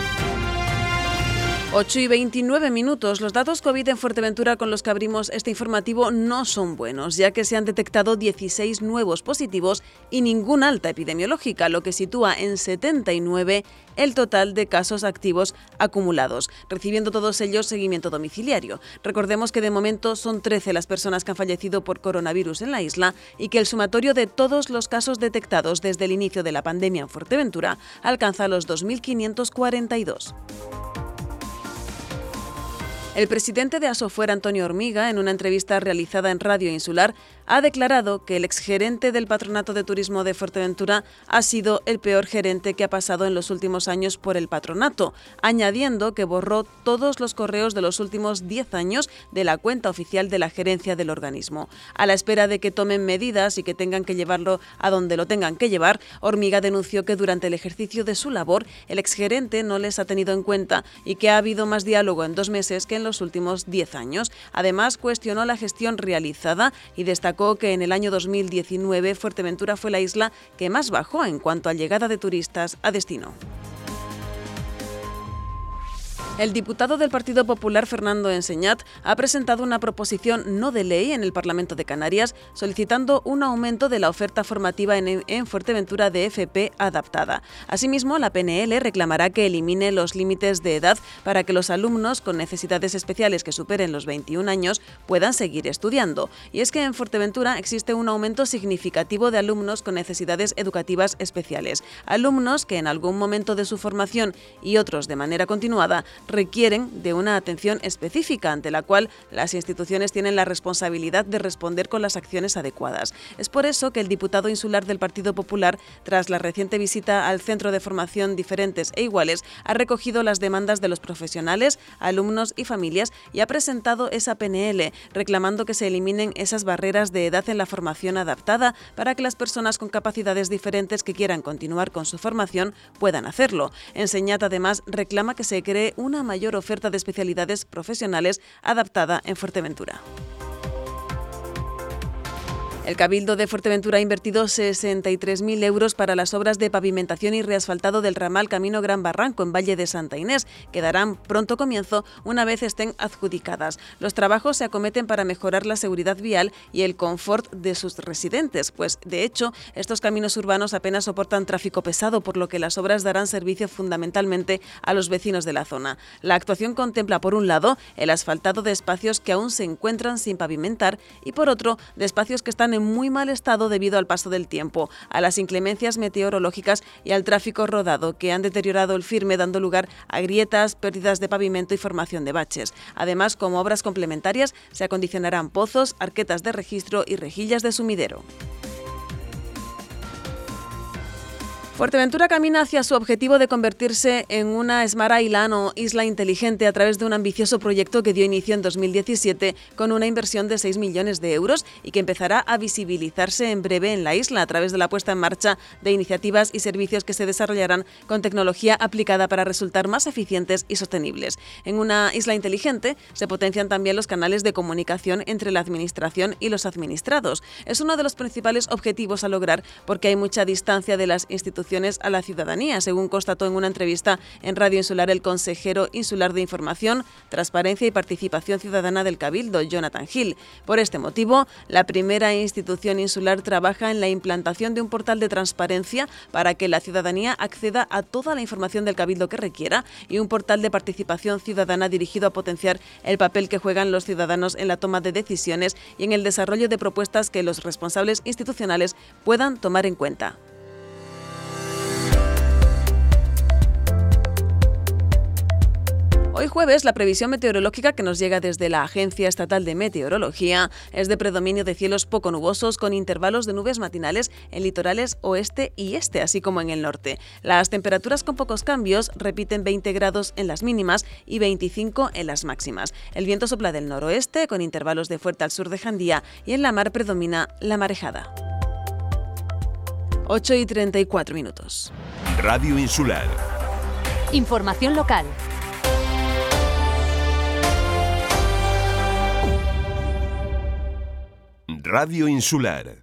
Speaker 8: 8 y 29 minutos. Los datos COVID en Fuerteventura con los que abrimos este informativo no son buenos, ya que se han detectado 16 nuevos positivos y ninguna alta epidemiológica, lo que sitúa en 79 el total de casos activos acumulados, recibiendo todos ellos seguimiento domiciliario. Recordemos que de momento son 13 las personas que han fallecido por coronavirus en la isla y que el sumatorio de todos los casos detectados desde el inicio de la pandemia en Fuerteventura alcanza los 2.542. El presidente de Asofuer, Antonio Hormiga, en una entrevista realizada en Radio Insular, ha declarado que el exgerente del Patronato de Turismo de Fuerteventura ha sido el peor gerente que ha pasado en los últimos años por el patronato, añadiendo que borró todos los correos de los últimos 10 años de la cuenta oficial de la gerencia del organismo. A la espera de que tomen medidas y que tengan que llevarlo a donde lo tengan que llevar, Hormiga denunció que durante el ejercicio de su labor el exgerente no les ha tenido en cuenta y que ha habido más diálogo en dos meses que en los últimos 10 años. Además, cuestionó la gestión realizada y destacó que en el año 2019 Fuerteventura fue la isla que más bajó en cuanto a llegada de turistas a destino. El diputado del Partido Popular, Fernando Enseñat, ha presentado una proposición no de ley en el Parlamento de Canarias solicitando un aumento de la oferta formativa en, en Fuerteventura de FP adaptada. Asimismo, la PNL reclamará que elimine los límites de edad para que los alumnos con necesidades especiales que superen los 21 años puedan seguir estudiando. Y es que en Fuerteventura existe un aumento significativo de alumnos con necesidades educativas especiales, alumnos que en algún momento de su formación y otros de manera continuada requieren de una atención específica ante la cual las instituciones tienen la responsabilidad de responder con las acciones adecuadas. Es por eso que el diputado insular del Partido Popular, tras la reciente visita al Centro de Formación Diferentes e Iguales, ha recogido las demandas de los profesionales, alumnos y familias y ha presentado esa PNL, reclamando que se eliminen esas barreras de edad en la formación adaptada para que las personas con capacidades diferentes que quieran continuar con su formación puedan hacerlo. Enseñat además reclama que se cree una mayor oferta de especialidades profesionales adaptada en Fuerteventura. El Cabildo de Fuerteventura ha invertido 63.000 euros para las obras de pavimentación y reasfaltado del ramal Camino Gran Barranco en Valle de Santa Inés, que darán pronto comienzo una vez estén adjudicadas. Los trabajos se acometen para mejorar la seguridad vial y el confort de sus residentes, pues de hecho estos caminos urbanos apenas soportan tráfico pesado, por lo que las obras darán servicio fundamentalmente a los vecinos de la zona. La actuación contempla, por un lado, el asfaltado de espacios que aún se encuentran sin pavimentar y, por otro, de espacios que están muy mal estado debido al paso del tiempo, a las inclemencias meteorológicas y al tráfico rodado que han deteriorado el firme dando lugar a grietas, pérdidas de pavimento y formación de baches. Además, como obras complementarias, se acondicionarán pozos, arquetas de registro y rejillas de sumidero. Fuerteventura camina hacia su objetivo de convertirse en una Smart Island o isla inteligente a través de un ambicioso proyecto que dio inicio en 2017 con una inversión de 6 millones de euros y que empezará a visibilizarse en breve en la isla a través de la puesta en marcha de iniciativas y servicios que se desarrollarán con tecnología aplicada para resultar más eficientes y sostenibles. En una isla inteligente se potencian también los canales de comunicación entre la administración y los administrados. Es uno de los principales objetivos a lograr porque hay mucha distancia de las instituciones a la ciudadanía, según constató en una entrevista en Radio Insular el consejero insular de Información, Transparencia y Participación Ciudadana del Cabildo, Jonathan Hill. Por este motivo, la primera institución insular trabaja en la implantación de un portal de transparencia para que la ciudadanía acceda a toda la información del Cabildo que requiera y un portal de participación ciudadana dirigido a potenciar el papel que juegan los ciudadanos en la toma de decisiones y en el desarrollo de propuestas que los responsables institucionales puedan tomar en cuenta. Hoy jueves, la previsión meteorológica que nos llega desde la Agencia Estatal de Meteorología es de predominio de cielos poco nubosos con intervalos de nubes matinales en litorales oeste y este, así como en el norte. Las temperaturas con pocos cambios repiten 20 grados en las mínimas y 25 en las máximas. El viento sopla del noroeste con intervalos de fuerte al sur de Jandía y en la mar predomina la marejada. 8 y 34 minutos.
Speaker 25: Radio Insular.
Speaker 54: Información local.
Speaker 25: Radio Insular.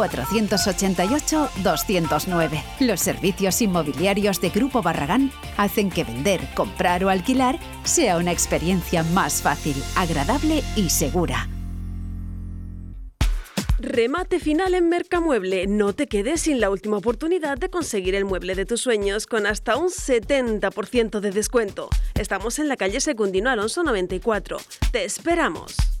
Speaker 55: 488-209. Los servicios inmobiliarios de Grupo Barragán hacen que vender, comprar o alquilar sea una experiencia más fácil, agradable y segura.
Speaker 8: Remate final en Mercamueble. No te quedes sin la última oportunidad de conseguir el mueble de tus sueños con hasta un 70% de descuento. Estamos en la calle Secundino Alonso 94. Te esperamos.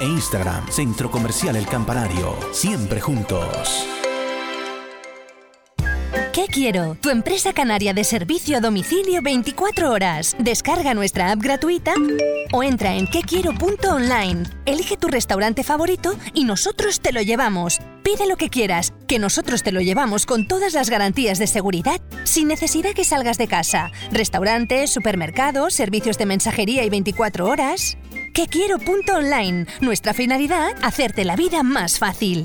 Speaker 56: e Instagram. Centro Comercial El Campanario. Siempre juntos.
Speaker 57: ¿Qué quiero? Tu empresa canaria de servicio a domicilio 24 horas. Descarga nuestra app gratuita o entra en quequiero.online. Elige tu restaurante favorito y nosotros te lo llevamos. Pide lo que quieras, que nosotros te lo llevamos con todas las garantías de seguridad sin necesidad que salgas de casa. Restaurantes, supermercados, servicios de mensajería y 24 horas. Que quiero.online. Nuestra finalidad, hacerte la vida más fácil.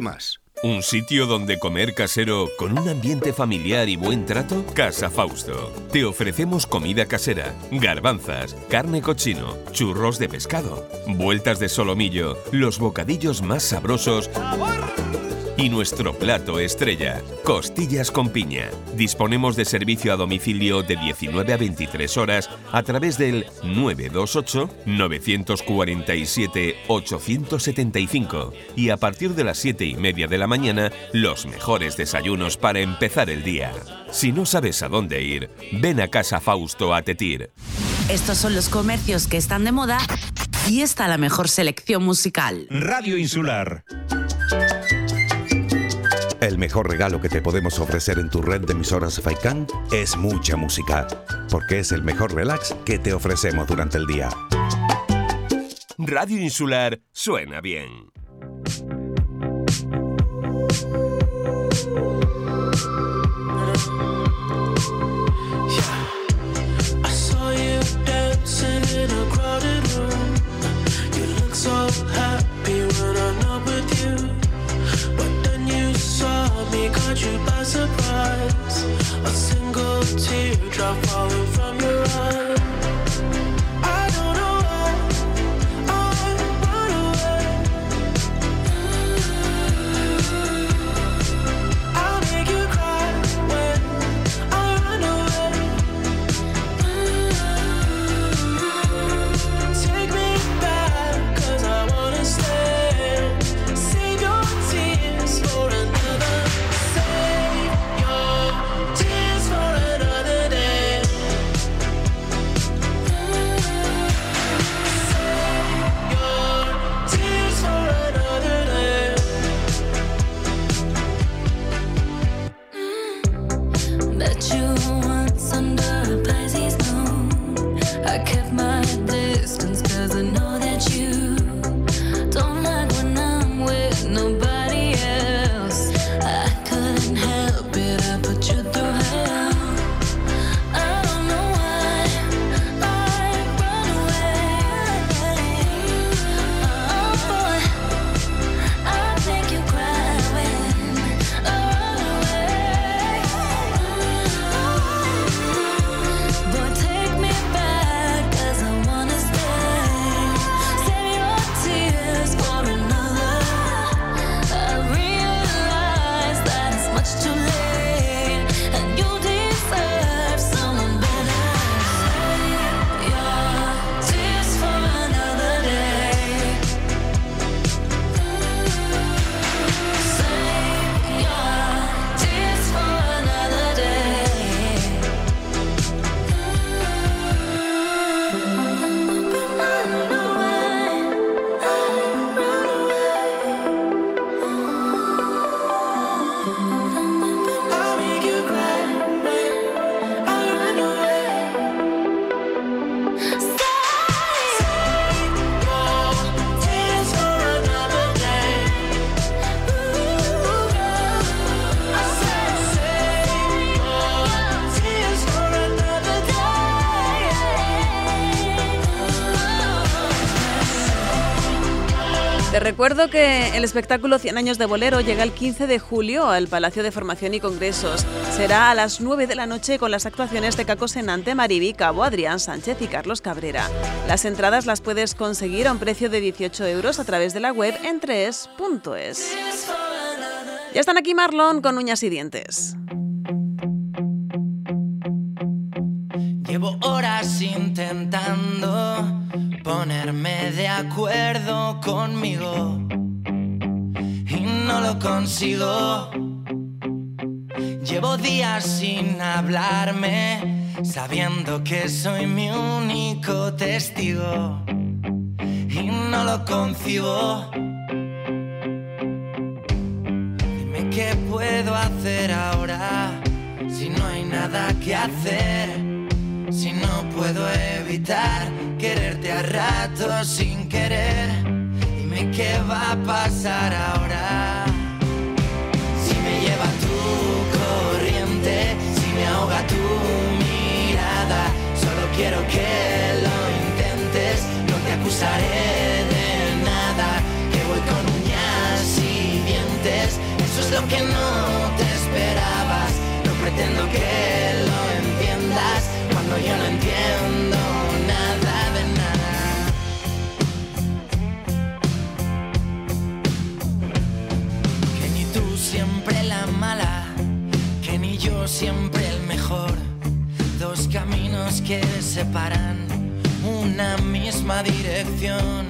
Speaker 58: más.
Speaker 25: ¿Un sitio donde comer casero con un ambiente familiar y buen trato? Casa Fausto. Te ofrecemos comida casera, garbanzas, carne cochino, churros de pescado, vueltas de solomillo, los bocadillos más sabrosos y nuestro plato estrella, costillas con piña. Disponemos de servicio a domicilio de 19 a 23 horas a través del 928-947-875 y a partir de las 7 y media de la mañana los mejores desayunos para empezar el día. Si no sabes a dónde ir, ven a Casa Fausto a Tetir.
Speaker 1: Estos son los comercios que están de moda y está la mejor selección musical.
Speaker 13: Radio Insular.
Speaker 43: El mejor regalo que te podemos ofrecer en tu red de emisoras Faikan es mucha música, porque es el mejor relax que te ofrecemos durante el día.
Speaker 25: Radio Insular suena bien.
Speaker 8: Recuerdo que el espectáculo 100 años de bolero llega el 15 de julio al Palacio de Formación y Congresos. Será a las 9 de la noche con las actuaciones de Caco Senante, Mariby Cabo, Adrián Sánchez y Carlos Cabrera. Las entradas las puedes conseguir a un precio de 18 euros a través de la web entrees.es. Ya están aquí Marlon con uñas y dientes.
Speaker 16: Consigo. Llevo días sin hablarme, sabiendo que soy mi único testigo y no lo concibo. Dime qué puedo hacer ahora si no hay nada que hacer. Si no puedo evitar quererte a ratos sin querer, dime qué va a pasar ahora. Tu mirada, solo quiero que lo intentes, no te acusaré de nada, que voy con uñas y dientes, eso es lo que no te esperabas, no pretendo que lo entiendas cuando yo no entiendo siempre el mejor. Dos caminos que separan una misma dirección.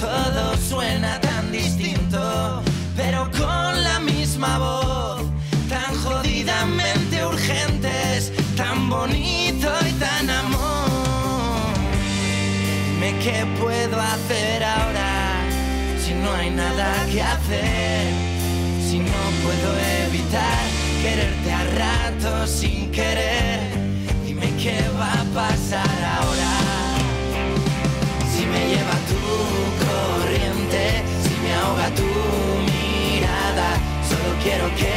Speaker 16: Todo suena tan distinto, pero con la misma voz. Tan jodidamente urgentes, tan bonito y tan amor. Qué puedo hacer ahora si no hay nada que hacer. Si no puedo evitar quererte sin querer. Dime qué va a pasar ahora. Si me lleva tu corriente, si me ahoga tu mirada, solo quiero que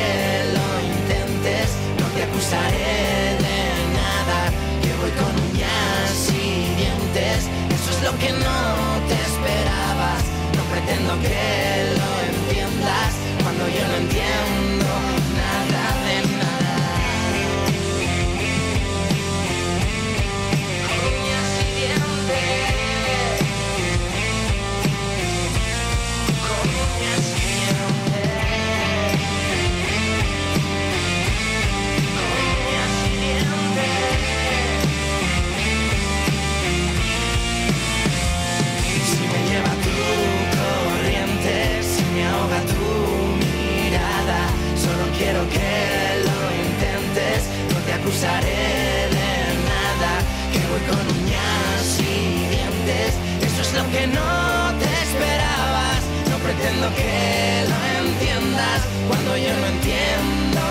Speaker 16: lo intentes, no te acusaré de nada, que voy con uñas y dientes, eso es lo que no te esperabas, no pretendo que acusaré de nada, que voy con uñas y dientes, eso es lo que no te esperabas, no pretendo que lo entiendas, cuando yo no entiendo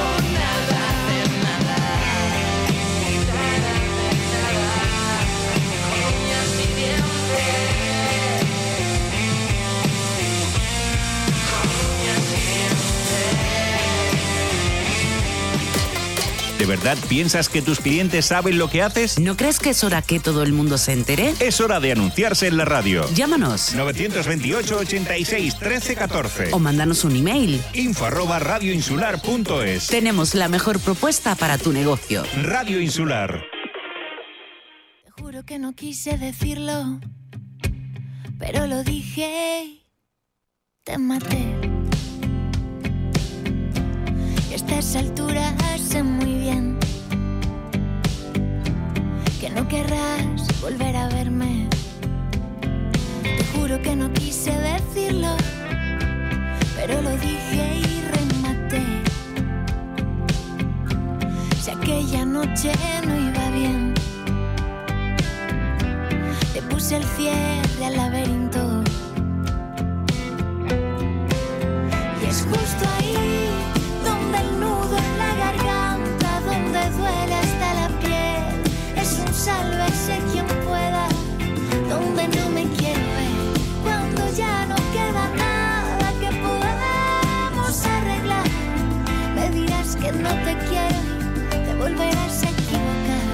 Speaker 13: verdad piensas que tus clientes saben lo que haces?
Speaker 1: ¿No crees que es hora que todo el mundo se entere?
Speaker 13: Es hora de anunciarse en la radio.
Speaker 1: Llámanos
Speaker 13: 928 86 13 14.
Speaker 1: o mándanos un email.
Speaker 13: Info arroba radioinsular.es.
Speaker 1: Tenemos la mejor propuesta para tu negocio.
Speaker 13: Radio Insular.
Speaker 49: Juro que no quise decirlo, pero lo dije. y Te maté. Estas alturas sé muy bien que no querrás volver a verme. Te juro que no quise decirlo, pero lo dije y rematé. Si aquella noche no iba bien. Te puse el cierre al laberinto. Sé quién pueda, donde no me quiero ver. Cuando ya no queda nada que podamos arreglar, me dirás que no te quiero te volverás a equivocar.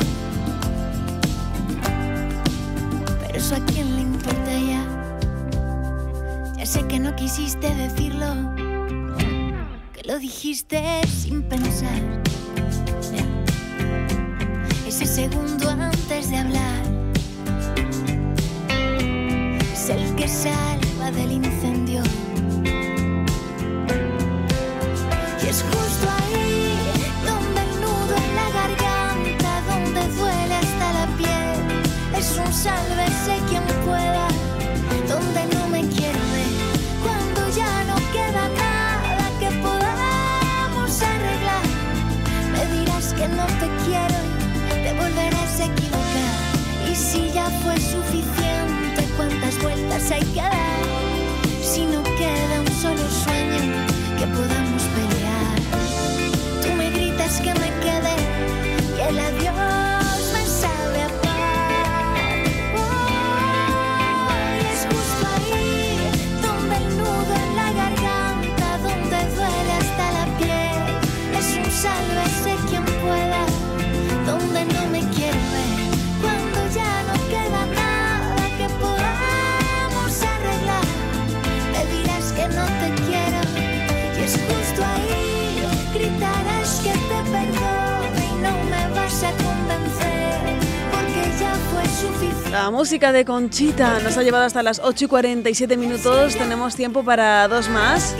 Speaker 49: Pero eso a quién le importa ya. Ya sé que no quisiste decirlo, que lo dijiste sin pensar. Ese segundo hablar. Es el que salva del incendio. Y es justo ahí donde el nudo en la garganta, donde duele hasta la piel, es un salvo. Take it. La
Speaker 15: música de Conchita nos ha llevado hasta las 8 y 47 minutos. Tenemos tiempo para dos más.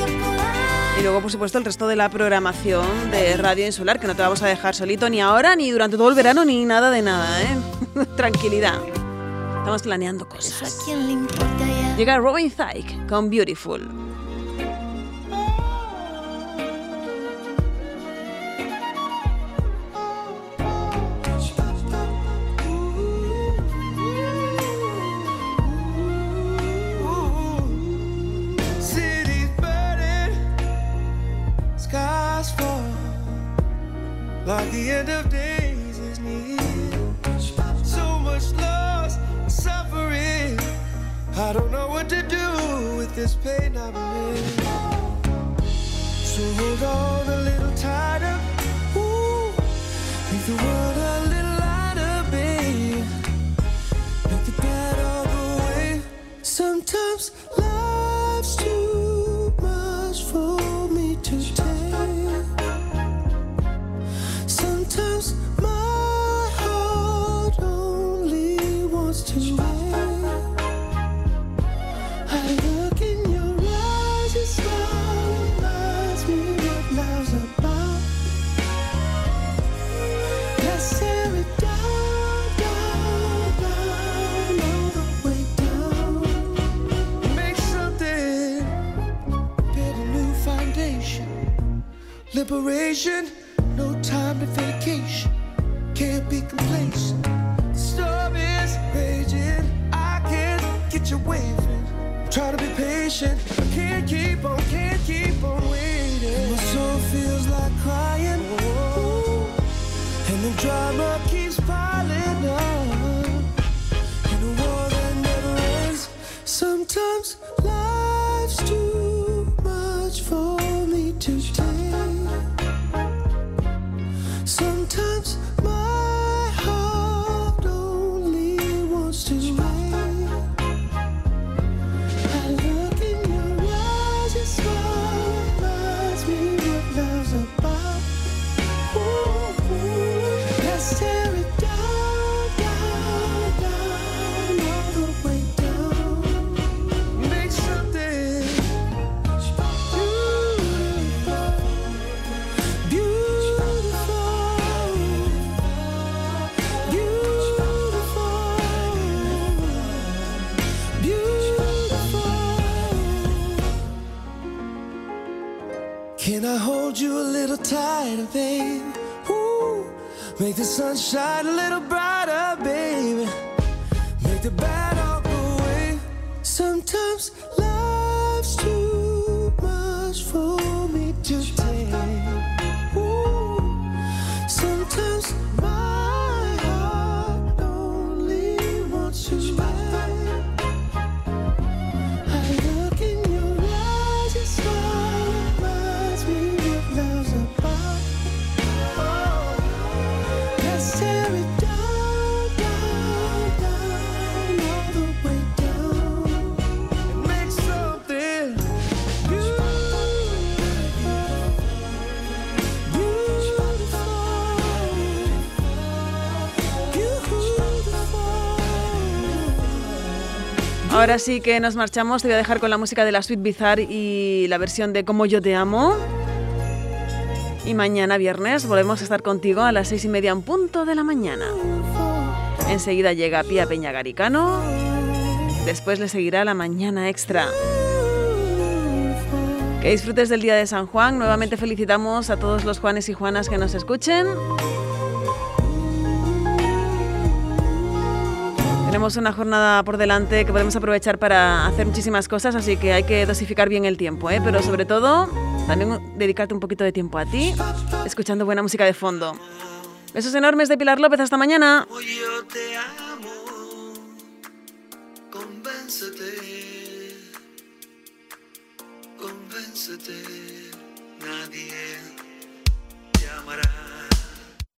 Speaker 15: Y luego, por supuesto, el resto de la programación de Radio Insular, que no te vamos a dejar solito ni ahora, ni durante todo el verano, ni nada de nada, ¿eh? Tranquilidad. Estamos planeando cosas. Llega Robin Thicke con Beautiful.
Speaker 8: Ahora sí que nos marchamos. Te voy a dejar con la música de la Sweet Bizarre y la versión de Como yo te amo. Y mañana viernes volvemos a estar contigo a las seis y media en punto de la mañana. Enseguida llega Pía Peña Garicano. Después le seguirá la mañana extra. Que disfrutes del día de San Juan. Nuevamente felicitamos a todos los Juanes y Juanas que nos escuchen. Una jornada por delante que podemos aprovechar para hacer muchísimas cosas, así que hay que dosificar bien el tiempo, ¿eh? pero sobre todo también dedicarte un poquito de tiempo a ti, escuchando buena música de fondo. Besos enormes de Pilar López, hasta mañana.